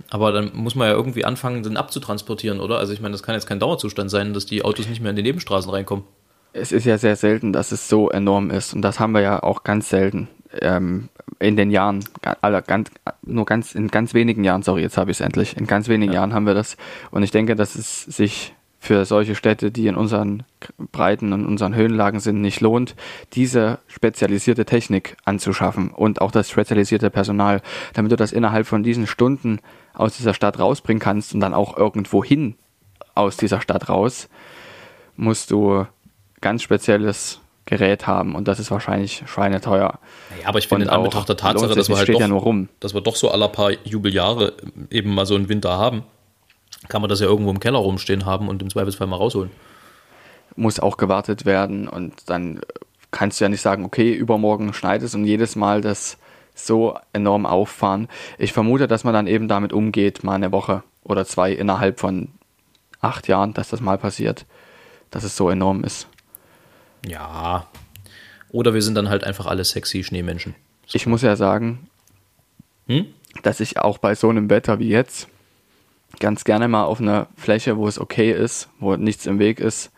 Aber dann muss man ja irgendwie anfangen, den abzutransportieren, oder? Also ich meine, das kann jetzt kein Dauerzustand sein, dass die Autos nicht mehr in die Nebenstraßen reinkommen. Es ist ja sehr selten, dass es so enorm ist. Und das haben wir ja auch ganz selten ähm, in den Jahren. Aller, ganz, nur ganz, in ganz wenigen Jahren, sorry, jetzt habe ich es endlich. In ganz wenigen Jahren haben wir das. Und ich denke, dass es sich für solche Städte, die in unseren Breiten und unseren Höhenlagen sind, nicht lohnt, diese spezialisierte Technik anzuschaffen und auch das spezialisierte Personal, damit du das innerhalb von diesen Stunden aus dieser Stadt rausbringen kannst und dann auch irgendwo hin aus dieser Stadt raus, musst du ganz spezielles Gerät haben und das ist wahrscheinlich schweineteuer. Naja, aber ich finde in Anbetracht der Tatsache, dass wir halt doch, ja nur rum. dass wir doch so aller paar Jubeljahre eben mal so einen Winter haben, kann man das ja irgendwo im Keller rumstehen haben und im Zweifelsfall mal rausholen. Muss auch gewartet werden und dann kannst du ja nicht sagen, okay, übermorgen schneit es und jedes Mal das so enorm auffahren. Ich vermute, dass man dann eben damit umgeht, mal eine Woche oder zwei innerhalb von acht Jahren, dass das mal passiert, dass es so enorm ist. Ja. Oder wir sind dann halt einfach alle sexy Schneemenschen. Ich muss ja sagen, Hm? dass ich auch bei so einem Wetter wie jetzt ganz gerne mal auf einer Fläche, wo es okay ist, wo nichts im Weg ist,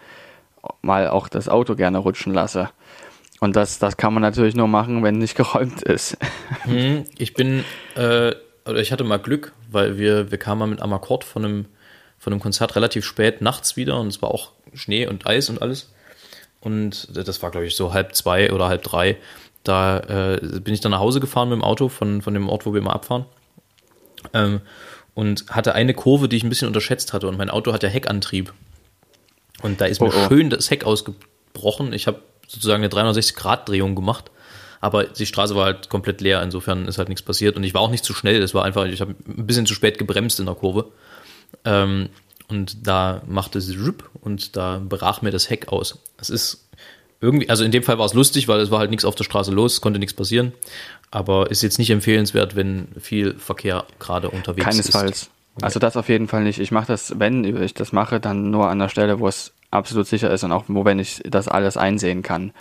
mal auch das Auto gerne rutschen lasse. Und das, das kann man natürlich nur machen, wenn nicht geräumt ist. Hm, Ich bin, äh, oder ich hatte mal Glück, weil wir, wir kamen mal mit Amakord von einem, von einem Konzert relativ spät nachts wieder und es war auch Schnee und Eis und alles. Und das war, glaube ich, so halb zwei oder halb drei. Da äh, bin ich dann nach Hause gefahren mit dem Auto von, von dem Ort, wo wir immer abfahren. Ähm, und hatte eine Kurve, die ich ein bisschen unterschätzt hatte. Und mein Auto hat ja Heckantrieb. Und da ist mir Oh, oh. schön das Heck ausgebrochen. Ich habe sozusagen eine 360-Grad-Drehung gemacht. Aber die Straße war halt komplett leer. Insofern ist halt nichts passiert. Und ich war auch nicht zu schnell. Es war einfach, ich habe ein bisschen zu spät gebremst in der Kurve. Ähm, und da machte sie Rüpp und da brach mir das Heck aus. Es ist irgendwie, also in dem Fall war es lustig, weil es war halt nichts auf der Straße los, konnte nichts passieren. Aber ist jetzt nicht empfehlenswert, wenn viel Verkehr gerade unterwegs Keinesfalls. ist. Also das auf jeden Fall nicht. Ich mache das, wenn ich das mache, dann nur an der Stelle, wo es absolut sicher ist und auch wo, wenn ich das alles einsehen kann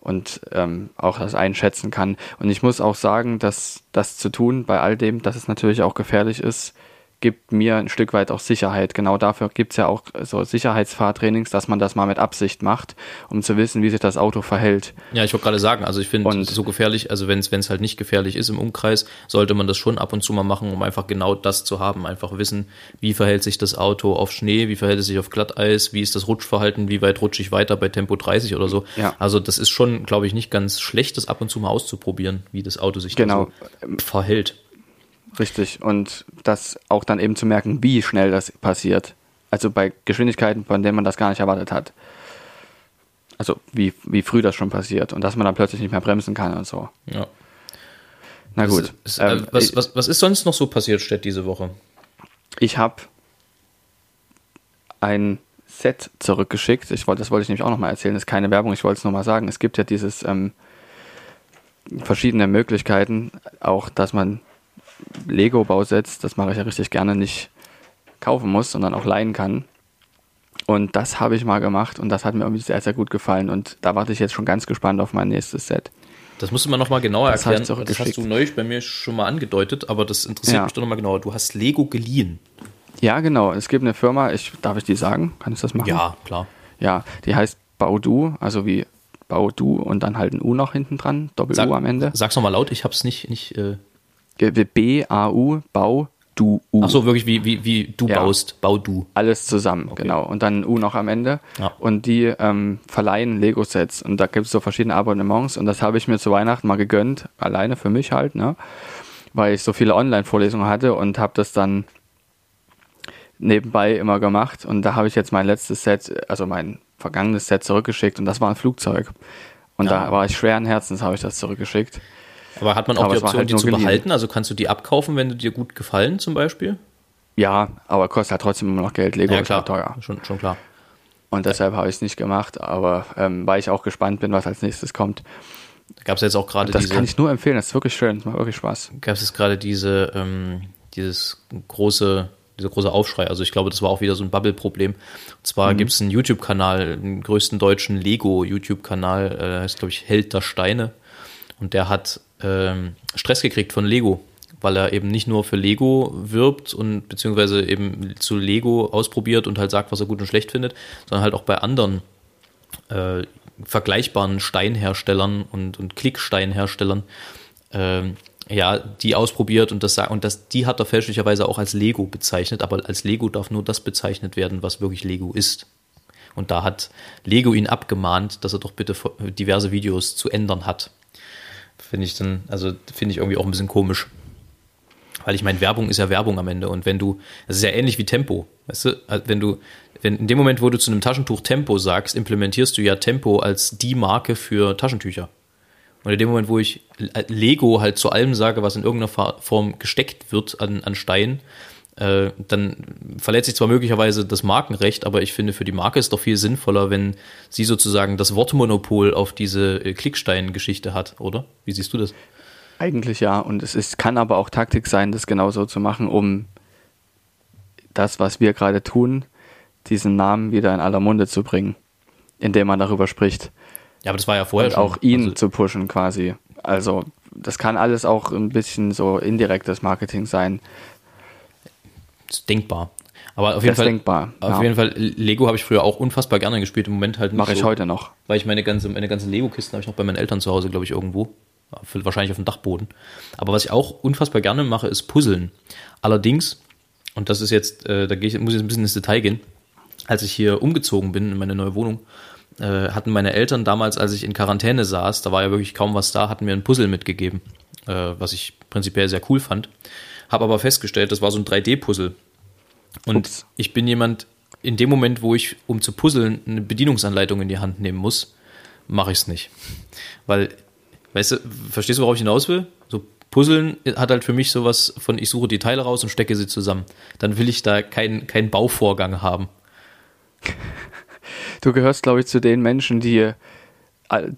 und ähm, auch das einschätzen kann. Und ich muss auch sagen, dass das zu tun bei all dem, dass es natürlich auch gefährlich ist, gibt mir ein Stück weit auch Sicherheit. Genau dafür gibt es ja auch so Sicherheitsfahrtrainings, dass man das mal mit Absicht macht, um zu wissen, wie sich das Auto verhält. Ja, ich wollte gerade sagen, also ich finde so gefährlich, also wenn es halt nicht gefährlich ist im Umkreis, sollte man das schon ab und zu mal machen, um einfach genau das zu haben. Einfach wissen, wie verhält sich das Auto auf Schnee, wie verhält es sich auf Glatteis, wie ist das Rutschverhalten, wie weit rutsche ich weiter bei Tempo 30 oder so. Ja. Also das ist schon, glaube ich, nicht ganz schlecht, das ab und zu mal auszuprobieren, wie das Auto sich Genau. so verhält. Richtig. Und das auch dann eben zu merken, wie schnell das passiert. Also bei Geschwindigkeiten, von denen man das gar nicht erwartet hat. Also wie, wie früh das schon passiert und dass man dann plötzlich nicht mehr bremsen kann und so. Ja. Na gut. Was, ähm, was, was, was ist sonst noch so passiert, Stett, diese Woche? ich habe ein Set zurückgeschickt. Ich wollte, das wollte ich nämlich auch nochmal erzählen. Das ist keine Werbung, ich wollte es nochmal sagen. Es gibt ja dieses ähm, verschiedene Möglichkeiten, auch dass man Lego-Bausets, das mache ich ja richtig gerne, nicht kaufen muss, sondern auch leihen kann. Und das habe ich mal gemacht und das hat mir irgendwie sehr, sehr gut gefallen. Und da warte ich jetzt schon ganz gespannt auf mein nächstes Set. Das musst du mal nochmal genauer Das erklären. Das hast du neulich bei mir schon mal angedeutet, aber das interessiert Ja. mich doch nochmal genauer. Du hast Lego geliehen. Ja, genau. Es gibt eine Firma, ich, darf ich die sagen? Kann ich das machen? Ja, klar. Ja, die heißt Baudu, also wie Baudu und dann halt ein U noch hinten dran, Doppel-U am Ende. Sag's nochmal laut, ich hab's nicht, nicht äh, B-A-U, Bau-Du. U. ach so, wirklich wie, wie, wie du Ja. baust, bau du. Alles zusammen, genau. Und dann ein U noch am Ende. Ja. Und die ähm, verleihen Lego-Sets. Und da gibt es so verschiedene Abonnements. Und das habe ich mir zu Weihnachten mal gegönnt. Alleine für mich halt, ne? Weil ich so viele Online-Vorlesungen hatte und habe das dann nebenbei immer gemacht. Und da habe ich jetzt mein letztes Set, also mein vergangenes Set zurückgeschickt. Und das war ein Flugzeug. Und Ja. da war ich schweren Herzens, habe ich das zurückgeschickt. Aber hat man auch Aber die Option, halt die zu geliehen. behalten? Also kannst du die abkaufen, wenn die dir gut gefallen, zum Beispiel? Ja, aber kostet halt trotzdem immer noch Geld. Lego ist halt teuer. Schon, schon klar. Und deshalb habe ich es nicht gemacht. Aber ähm, weil ich auch gespannt bin, was als nächstes kommt. Da gab es jetzt auch gerade Das diese, kann ich nur empfehlen, das ist wirklich schön, das macht wirklich Spaß. gab es jetzt gerade diese, ähm, dieses große, dieser große Aufschrei. Also ich glaube, das war auch wieder so ein Bubble-Problem. Und zwar gibt es einen YouTube-Kanal, den größten deutschen Lego-YouTube-Kanal, äh, heißt, glaube ich, Held der Steine. Und der hat ähm, Stress gekriegt von Lego, weil er eben nicht nur für Lego wirbt und beziehungsweise eben zu Lego ausprobiert und halt sagt, was er gut und schlecht findet, sondern halt auch bei anderen äh, vergleichbaren Steinherstellern und, und Klicksteinherstellern ähm, ja, die ausprobiert und das sa- und das, die hat er fälschlicherweise auch als Lego bezeichnet, aber als Lego darf nur das bezeichnet werden, was wirklich Lego ist. Und da hat Lego ihn abgemahnt, dass er doch bitte diverse Videos zu ändern hat. Finde ich dann, also finde ich irgendwie auch ein bisschen komisch. Weil ich meine, Werbung ist ja Werbung am Ende. Und wenn du, das ist ja ähnlich wie Tempo. Weißt du, Also wenn du, wenn in dem Moment, wo du zu einem Taschentuch Tempo sagst, implementierst du ja Tempo als die Marke für Taschentücher. Und in dem Moment, wo ich Lego halt zu allem sage, was in irgendeiner Form gesteckt wird an, an Stein, äh, dann verletzt sich zwar möglicherweise das Markenrecht, aber ich finde, für die Marke ist doch viel sinnvoller, wenn sie sozusagen das Wortmonopol auf diese äh, Klickstein-Geschichte hat, oder? Wie siehst du das? Eigentlich ja, und es ist, kann aber auch Taktik sein, das genauso zu machen, um das, was wir gerade tun, diesen Namen wieder in aller Munde zu bringen, indem man darüber spricht. Ja, aber das war ja vorher und schon. auch ihn Also, zu pushen quasi. Also das kann alles auch ein bisschen so indirektes Marketing sein. Denkbar. Aber auf jeden Das Fall, denkbar, auf ja. jeden Fall, Lego habe ich früher auch unfassbar gerne gespielt. Im Moment halt nicht Mache ich so, heute noch. Weil ich meine ganze, meine ganzen Lego-Kisten habe ich noch bei meinen Eltern zu Hause, glaube ich, irgendwo. Wahrscheinlich auf dem Dachboden. Aber was ich auch unfassbar gerne mache, ist Puzzeln. Allerdings, und das ist jetzt, äh, da gehe ich, muss ich jetzt ein bisschen ins Detail gehen, als ich hier umgezogen bin in meine neue Wohnung, äh, hatten meine Eltern damals, als ich in Quarantäne saß, da war ja wirklich kaum was da, hatten mir ein Puzzle mitgegeben, äh, was ich prinzipiell sehr cool fand. Habe aber festgestellt, das war so ein 3D-Puzzle. Und Ups. ich bin jemand, in dem Moment, wo ich, um zu puzzeln, eine Bedienungsanleitung in die Hand nehmen muss, mache ich es nicht. Weil, weißt du, verstehst du, worauf ich hinaus will? So Puzzeln hat halt für mich sowas von, ich suche die Teile raus und stecke sie zusammen. Dann will ich da keinen keinen Bauvorgang haben. Du gehörst, glaube ich, zu den Menschen, die,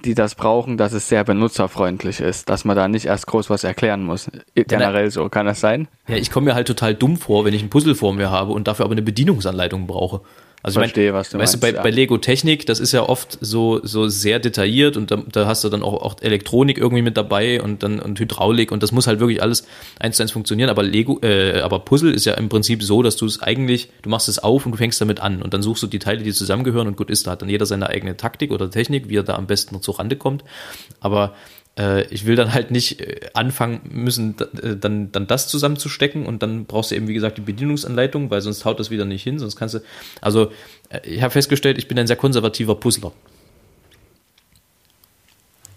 die das brauchen, dass es sehr benutzerfreundlich ist, dass man da nicht erst groß was erklären muss. Generell so, kann das sein? Ja, ich komme mir halt total dumm vor, wenn ich ein Puzzle vor mir habe und dafür aber eine Bedienungsanleitung brauche. Also Verstehe, ich mein, was du weißt meinst, du, bei, ja. bei Lego Technik, das ist ja oft so, so sehr detailliert und da, da hast du dann auch, auch Elektronik irgendwie mit dabei und dann und Hydraulik und das muss halt wirklich alles eins zu eins funktionieren. Aber Lego, äh, aber Puzzle ist ja im Prinzip so, dass du es eigentlich, du machst es auf und du fängst damit an und dann suchst du die Teile, die zusammengehören und gut ist, da hat dann jeder seine eigene Taktik oder Technik, wie er da am besten noch zur Rande kommt. Aber ich will dann halt nicht äh, anfangen müssen, äh, dann, dann das zusammenzustecken und dann brauchst du eben, wie gesagt, die Bedienungsanleitung, weil sonst haut das wieder nicht hin, sonst kannst du, also äh, ich habe festgestellt, ich bin ein sehr konservativer Puzzler.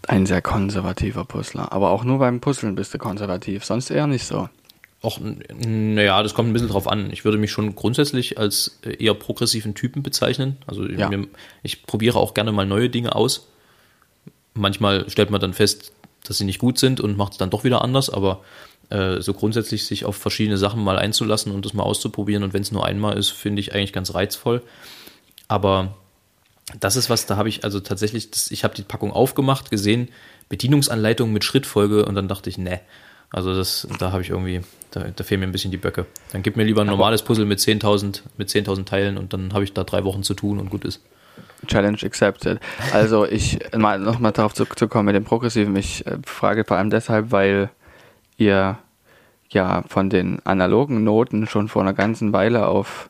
Ein sehr konservativer Puzzler. Aber auch nur beim Puzzeln bist du konservativ, sonst eher nicht so. Auch, naja, das kommt ein bisschen drauf an. Ich würde mich schon grundsätzlich als äh, eher progressiven Typen bezeichnen. Also Ja. mir, ich probiere auch gerne mal neue Dinge aus. Manchmal stellt man dann fest, dass sie nicht gut sind und macht es dann doch wieder anders, aber äh, so grundsätzlich sich auf verschiedene Sachen mal einzulassen und das mal auszuprobieren und wenn es nur einmal ist, finde ich eigentlich ganz reizvoll. Aber das ist was, da habe ich also tatsächlich, das, ich habe die Packung aufgemacht, gesehen, Bedienungsanleitung mit Schrittfolge und dann dachte ich, ne. Also das, da habe ich irgendwie, da, da fehlen mir ein bisschen die Böcke. Dann gib mir lieber ein normales Puzzle mit 10.000 mit 10.000 Teilen und dann habe ich da drei Wochen zu tun und gut ist. Challenge accepted. Also ich mal nochmal darauf zurückzukommen mit dem Progressiven. Ich äh, frage vor allem deshalb, weil ihr ja von den analogen Noten schon vor einer ganzen Weile auf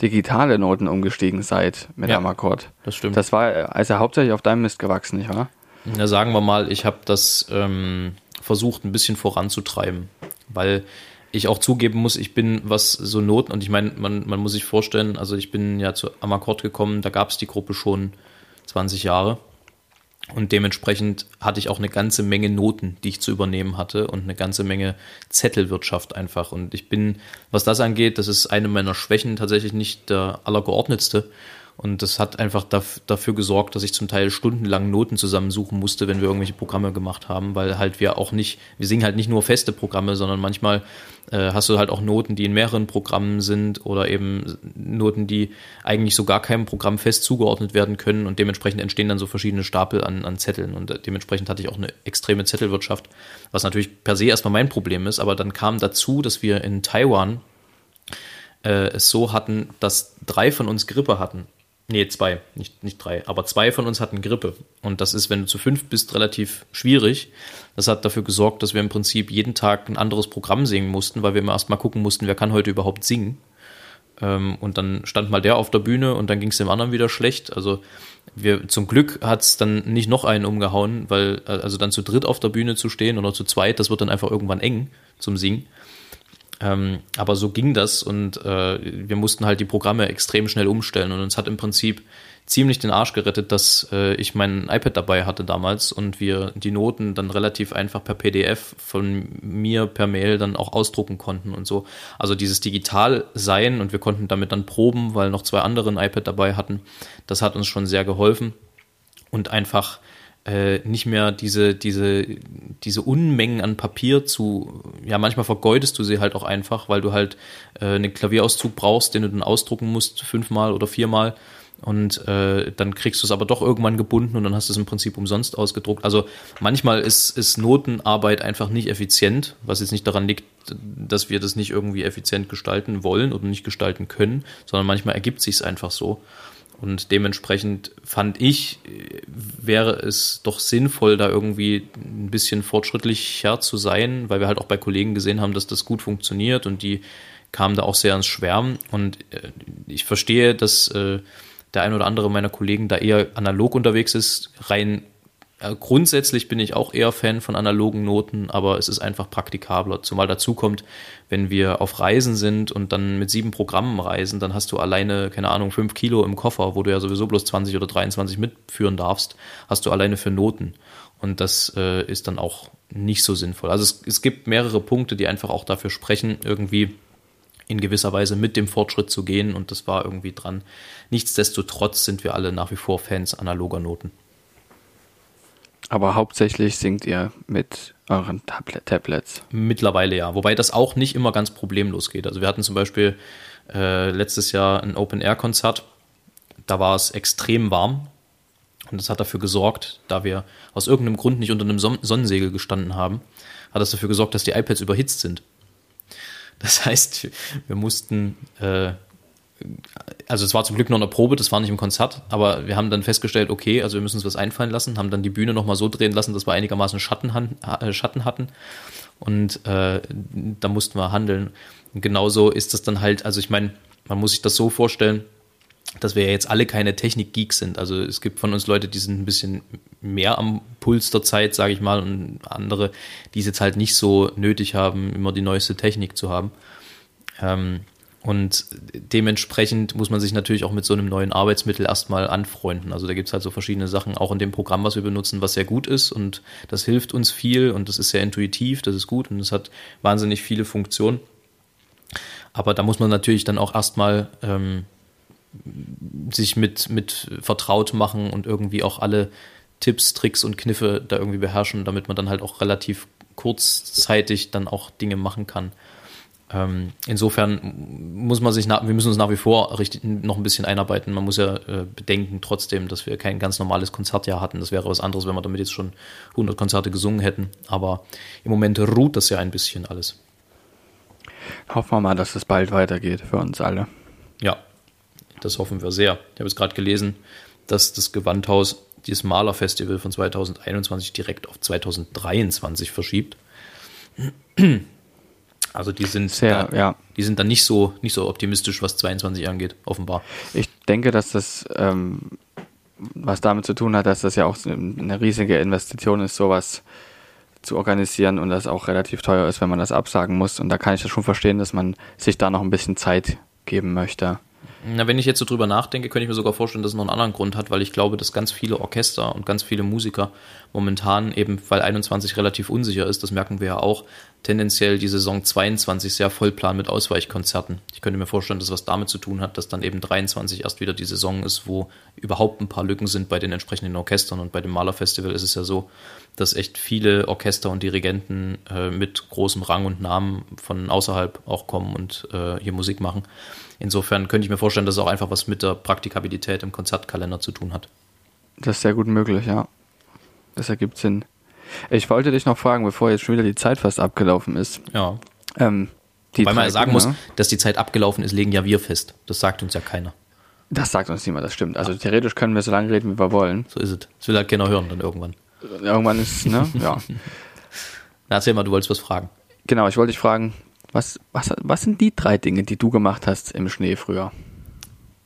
digitale Noten umgestiegen seid mit ja, Amakord. Das stimmt. Das war also hauptsächlich auf deinem Mist gewachsen, nicht wahr? Ja, sagen wir mal, ich habe das ähm, versucht ein bisschen voranzutreiben, weil ich auch zugeben muss, ich bin, was so Noten, und ich meine, man, man muss sich vorstellen, also ich bin ja zu Amakord gekommen, da gab es die Gruppe schon 20 Jahre. Und dementsprechend hatte ich auch eine ganze Menge Noten, die ich zu übernehmen hatte und eine ganze Menge Zettelwirtschaft einfach. Und ich bin, was das angeht, das ist eine meiner Schwächen tatsächlich nicht der allergeordnetste. Und das hat einfach dafür gesorgt, dass ich zum Teil stundenlang Noten zusammensuchen musste, wenn wir irgendwelche Programme gemacht haben, weil halt wir auch nicht, wir singen halt nicht nur feste Programme, sondern manchmal äh, hast du halt auch Noten, die in mehreren Programmen sind oder eben Noten, die eigentlich so gar keinem Programm fest zugeordnet werden können und dementsprechend entstehen dann so verschiedene Stapel an, an Zetteln. Und äh, dementsprechend hatte ich auch eine extreme Zettelwirtschaft, was natürlich per se erstmal mein Problem ist, aber dann kam dazu, dass wir in Taiwan äh, es so hatten, dass drei von uns Grippe hatten Nee, zwei, nicht, nicht drei. Aber zwei von uns hatten Grippe. Und das ist, wenn du zu fünf bist, relativ schwierig. Das hat dafür gesorgt, dass wir im Prinzip jeden Tag ein anderes Programm singen mussten, weil wir immer erst mal gucken mussten, wer kann heute überhaupt singen. Ähm, und dann stand mal der auf der Bühne und dann ging es dem anderen wieder schlecht. Also wir zum Glück hat es dann nicht noch einen umgehauen, weil äh, also dann zu dritt auf der Bühne zu stehen oder zu zweit, das wird dann einfach irgendwann eng zum Singen. Ähm, aber so ging das und äh, wir mussten halt die Programme extrem schnell umstellen und uns hat im Prinzip ziemlich den Arsch gerettet, dass äh, ich mein iPad dabei hatte damals und wir die Noten dann relativ einfach per PDF von mir per Mail dann auch ausdrucken konnten und so. Also dieses digital sein und wir konnten damit dann proben, weil noch zwei andere ein iPad dabei hatten. Das hat uns schon sehr geholfen und einfach äh, nicht mehr diese, diese, diese Unmengen an Papier zu, ja, manchmal vergeudest du sie halt auch einfach, weil du halt äh, einen Klavierauszug brauchst, den du dann ausdrucken musst, fünfmal oder viermal. Und äh, dann kriegst du es aber doch irgendwann gebunden und dann hast du es im Prinzip umsonst ausgedruckt. Also manchmal ist, ist Notenarbeit einfach nicht effizient, was jetzt nicht daran liegt, dass wir das nicht irgendwie effizient gestalten wollen oder nicht gestalten können, sondern manchmal ergibt sich es einfach so. Und dementsprechend fand ich, wäre es doch sinnvoll, da irgendwie ein bisschen fortschrittlicher zu sein, weil wir halt auch bei Kollegen gesehen haben, dass das gut funktioniert und die kamen da auch sehr ins Schwärmen. Und äh, ich verstehe, dass äh, der ein oder andere meiner Kollegen da eher analog unterwegs ist, rein äh, grundsätzlich bin ich auch eher Fan von analogen Noten, aber es ist einfach praktikabler. Zumal dazu kommt, wenn wir auf Reisen sind und dann mit sieben Programmen reisen, dann hast du alleine, keine Ahnung, fünf Kilo im Koffer, wo du ja sowieso bloß 20 oder 23 mitführen darfst, hast du alleine für Noten. Und das äh, ist dann auch nicht so sinnvoll. Also es, es gibt mehrere Punkte, die einfach auch dafür sprechen, irgendwie in gewisser Weise mit dem Fortschritt zu gehen und das war irgendwie dran. Nichtsdestotrotz sind wir alle nach wie vor Fans analoger Noten. Aber hauptsächlich singt ihr mit euren Tablet Tablets. Mittlerweile ja, wobei das auch nicht immer ganz problemlos geht. Also wir hatten zum Beispiel äh, letztes Jahr ein Open-Air-Konzert, da war es extrem warm und das hat dafür gesorgt, da wir aus irgendeinem Grund nicht unter einem Son Sonnensegel gestanden haben, hat das dafür gesorgt, dass die iPads überhitzt sind. Das heißt, wir mussten äh, also es war zum Glück noch eine Probe, das war nicht im Konzert, aber wir haben dann festgestellt, okay, also wir müssen uns was einfallen lassen, haben dann die Bühne nochmal so drehen lassen, dass wir einigermaßen Schatten, äh, Schatten hatten und äh, da mussten wir handeln. Und genauso ist das dann halt, also ich meine, man muss sich das so vorstellen, dass wir ja jetzt alle keine Technik-Geeks sind. Also es gibt von uns Leute, die sind ein bisschen mehr am Puls der Zeit, sage ich mal, und andere, die es jetzt halt nicht so nötig haben, immer die neueste Technik zu haben. Ähm, und dementsprechend muss man sich natürlich auch mit so einem neuen Arbeitsmittel erstmal anfreunden. Also da gibt es halt so verschiedene Sachen, auch in dem Programm, was wir benutzen, was sehr gut ist und das hilft uns viel und das ist sehr intuitiv, das ist gut und es hat wahnsinnig viele Funktionen. Aber da muss man natürlich dann auch erstmal ähm, sich mit, mit vertraut machen und irgendwie auch alle Tipps, Tricks und Kniffe da irgendwie beherrschen, damit man dann halt auch relativ kurzzeitig dann auch Dinge machen kann. Ähm, insofern muss man sich, nach, wir müssen uns nach wie vor richtig, noch ein bisschen einarbeiten. Man muss ja äh, bedenken trotzdem, dass wir kein ganz normales Konzertjahr hatten. Das wäre was anderes, wenn wir damit jetzt schon 100 Konzerte gesungen hätten. Aber im Moment ruht das ja ein bisschen alles. Hoffen wir mal, dass es bald weitergeht für uns alle. Ja, das hoffen wir sehr. Ich habe jetzt gerade gelesen, dass das Gewandhaus dieses Malerfestival von 2021 direkt auf 2023 verschiebt. Also die sind Sehr, da, ja. die sind dann nicht so nicht so optimistisch, was 22 angeht, offenbar. Ich denke, dass das ähm, was damit zu tun hat, dass das ja auch eine riesige Investition ist, sowas zu organisieren und das auch relativ teuer ist, wenn man das absagen muss. Und da kann ich das schon verstehen, dass man sich da noch ein bisschen Zeit geben möchte. Na, wenn ich jetzt so drüber nachdenke, könnte ich mir sogar vorstellen, dass es noch einen anderen Grund hat, weil ich glaube, dass ganz viele Orchester und ganz viele Musiker momentan eben, weil 21 relativ unsicher ist, das merken wir ja auch, tendenziell die Saison 22 sehr vollplan mit Ausweichkonzerten. Ich könnte mir vorstellen, dass was damit zu tun hat, dass dann eben 23 erst wieder die Saison ist, wo überhaupt ein paar Lücken sind bei den entsprechenden Orchestern. Und bei dem Malerfestival ist es ja so, dass echt viele Orchester und Dirigenten äh, mit großem Rang und Namen von außerhalb auch kommen und äh, hier Musik machen. Insofern könnte ich mir vorstellen, dass es auch einfach was mit der Praktikabilität im Konzertkalender zu tun hat. Das ist sehr gut möglich, ja. Das ergibt Sinn. Ich wollte dich noch fragen, bevor jetzt schon wieder die Zeit fast abgelaufen ist. Ja. Ähm, Weil man ja sagen muss, dass die Zeit abgelaufen ist, legen ja wir fest. Das sagt uns ja keiner. Das sagt uns niemand, das stimmt. Also theoretisch können wir so lange reden, wie wir wollen. So ist es. Das will halt keiner hören dann irgendwann. Irgendwann ist, ne? Ja. Na, erzähl mal, du wolltest was fragen. Genau, ich wollte dich fragen, was, was, was sind die drei Dinge, die du gemacht hast im Schnee früher?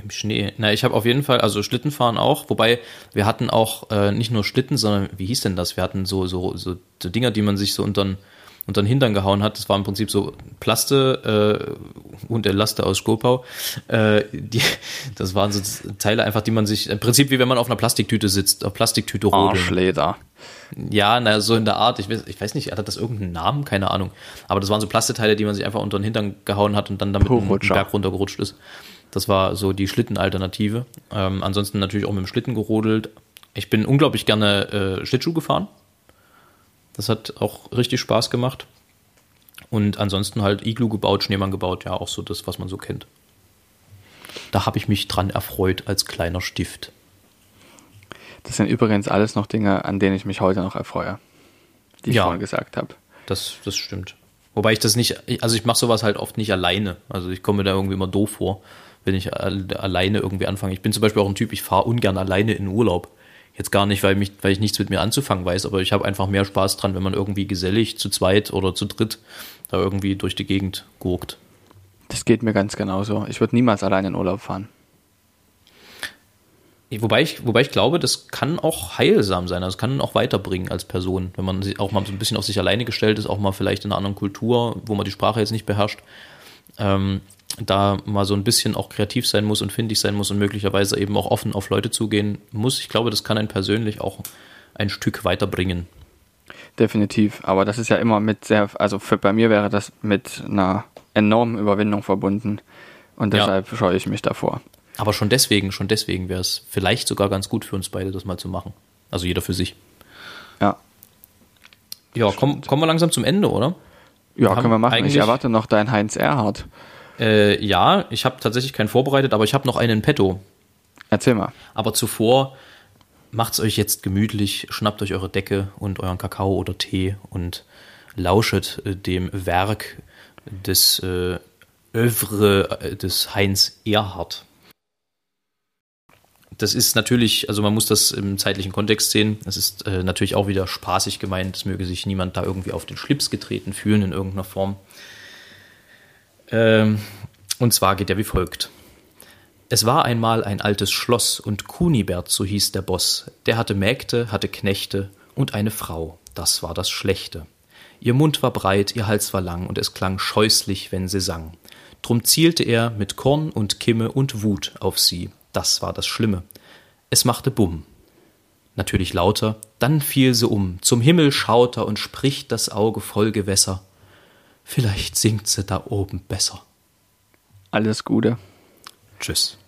Im Schnee. Na, ich habe auf jeden Fall, also Schlittenfahren auch, wobei wir hatten auch äh, nicht nur Schlitten, sondern wie hieß denn das? Wir hatten so, so, so, so Dinger, die man sich so unter unter den Hintern gehauen hat. Das war im Prinzip so Plaste äh, und der Laste aus Skopau. Äh, die, das waren so Teile einfach, die man sich, im Prinzip wie wenn man auf einer Plastiktüte sitzt, auf Plastiktüte rodeln. Arschleder. Ja, na, so in der Art. Ich weiß, ich weiß nicht, hat das irgendeinen Namen? Keine Ahnung. Aber das waren so Plasteteile, die man sich einfach unter den Hintern gehauen hat und dann damit einen Berg runtergerutscht ist. Das war so die Schlittenalternative. Ähm, ansonsten natürlich auch mit dem Schlitten gerodelt. Ich bin unglaublich gerne äh, Schlittschuh gefahren. Das hat auch richtig Spaß gemacht. Und ansonsten halt Iglu gebaut, Schneemann gebaut, ja, auch so das, was man so kennt. Da habe ich mich dran erfreut als kleiner Stift. Das sind übrigens alles noch Dinge, an denen ich mich heute noch erfreue, die ich ja, vorhin gesagt habe. Das, das stimmt. Wobei ich das nicht, also ich mache sowas halt oft nicht alleine. Also ich komme mir da irgendwie immer doof vor, wenn ich alleine irgendwie anfange. Ich bin zum Beispiel auch ein Typ, ich fahre ungern alleine in Urlaub. Jetzt gar nicht, weil, mich, weil ich nichts mit mir anzufangen weiß, aber ich habe einfach mehr Spaß dran, wenn man irgendwie gesellig zu zweit oder zu dritt da irgendwie durch die Gegend gurkt. Das geht mir ganz genauso. Ich würde niemals alleine in Urlaub fahren. Wobei ich, wobei ich glaube, das kann auch heilsam sein. Das also kann auch weiterbringen als Person, wenn man auch mal so ein bisschen auf sich alleine gestellt ist, auch mal vielleicht in einer anderen Kultur, wo man die Sprache jetzt nicht beherrscht. Ähm, da mal so ein bisschen auch kreativ sein muss und findig sein muss und möglicherweise eben auch offen auf Leute zugehen muss. Ich glaube, das kann einen persönlich auch ein Stück weiterbringen. Definitiv, aber das ist ja immer mit sehr, also für, bei mir wäre das mit einer enormen Überwindung verbunden und deshalb ja. scheue ich mich davor. Aber schon deswegen, schon deswegen wäre es vielleicht sogar ganz gut für uns beide, das mal zu machen. Also jeder für sich. Ja. Ja, komm, kommen wir langsam zum Ende, oder? Ja, können wir machen. Ich erwarte noch dein Heinz Erhardt. Äh, ja, ich habe tatsächlich keinen vorbereitet, aber ich habe noch einen in petto. Erzähl mal. Aber zuvor macht's euch jetzt gemütlich, schnappt euch eure Decke und euren Kakao oder Tee und lauschet äh, dem Werk des äh, Övre äh, des Heinz Erhardt. Das ist natürlich, also man muss das im zeitlichen Kontext sehen. Es ist äh, natürlich auch wieder spaßig gemeint. Es möge sich niemand da irgendwie auf den Schlips getreten fühlen in irgendeiner Form. Ähm, und zwar geht er wie folgt. Es war einmal ein altes Schloss und Kunibert, so hieß der Boss, der hatte Mägde, hatte Knechte und eine Frau, das war das Schlechte. Ihr Mund war breit, ihr Hals war lang und es klang scheußlich, wenn sie sang. Drum zielte er mit Korn und Kimme und Wut auf sie, das war das Schlimme. Es machte Bumm. Natürlich lauter, dann fiel sie um, zum Himmel schaut er und spricht das Auge voll Gewässer. Vielleicht singt sie da oben besser. Alles Gute. Tschüss.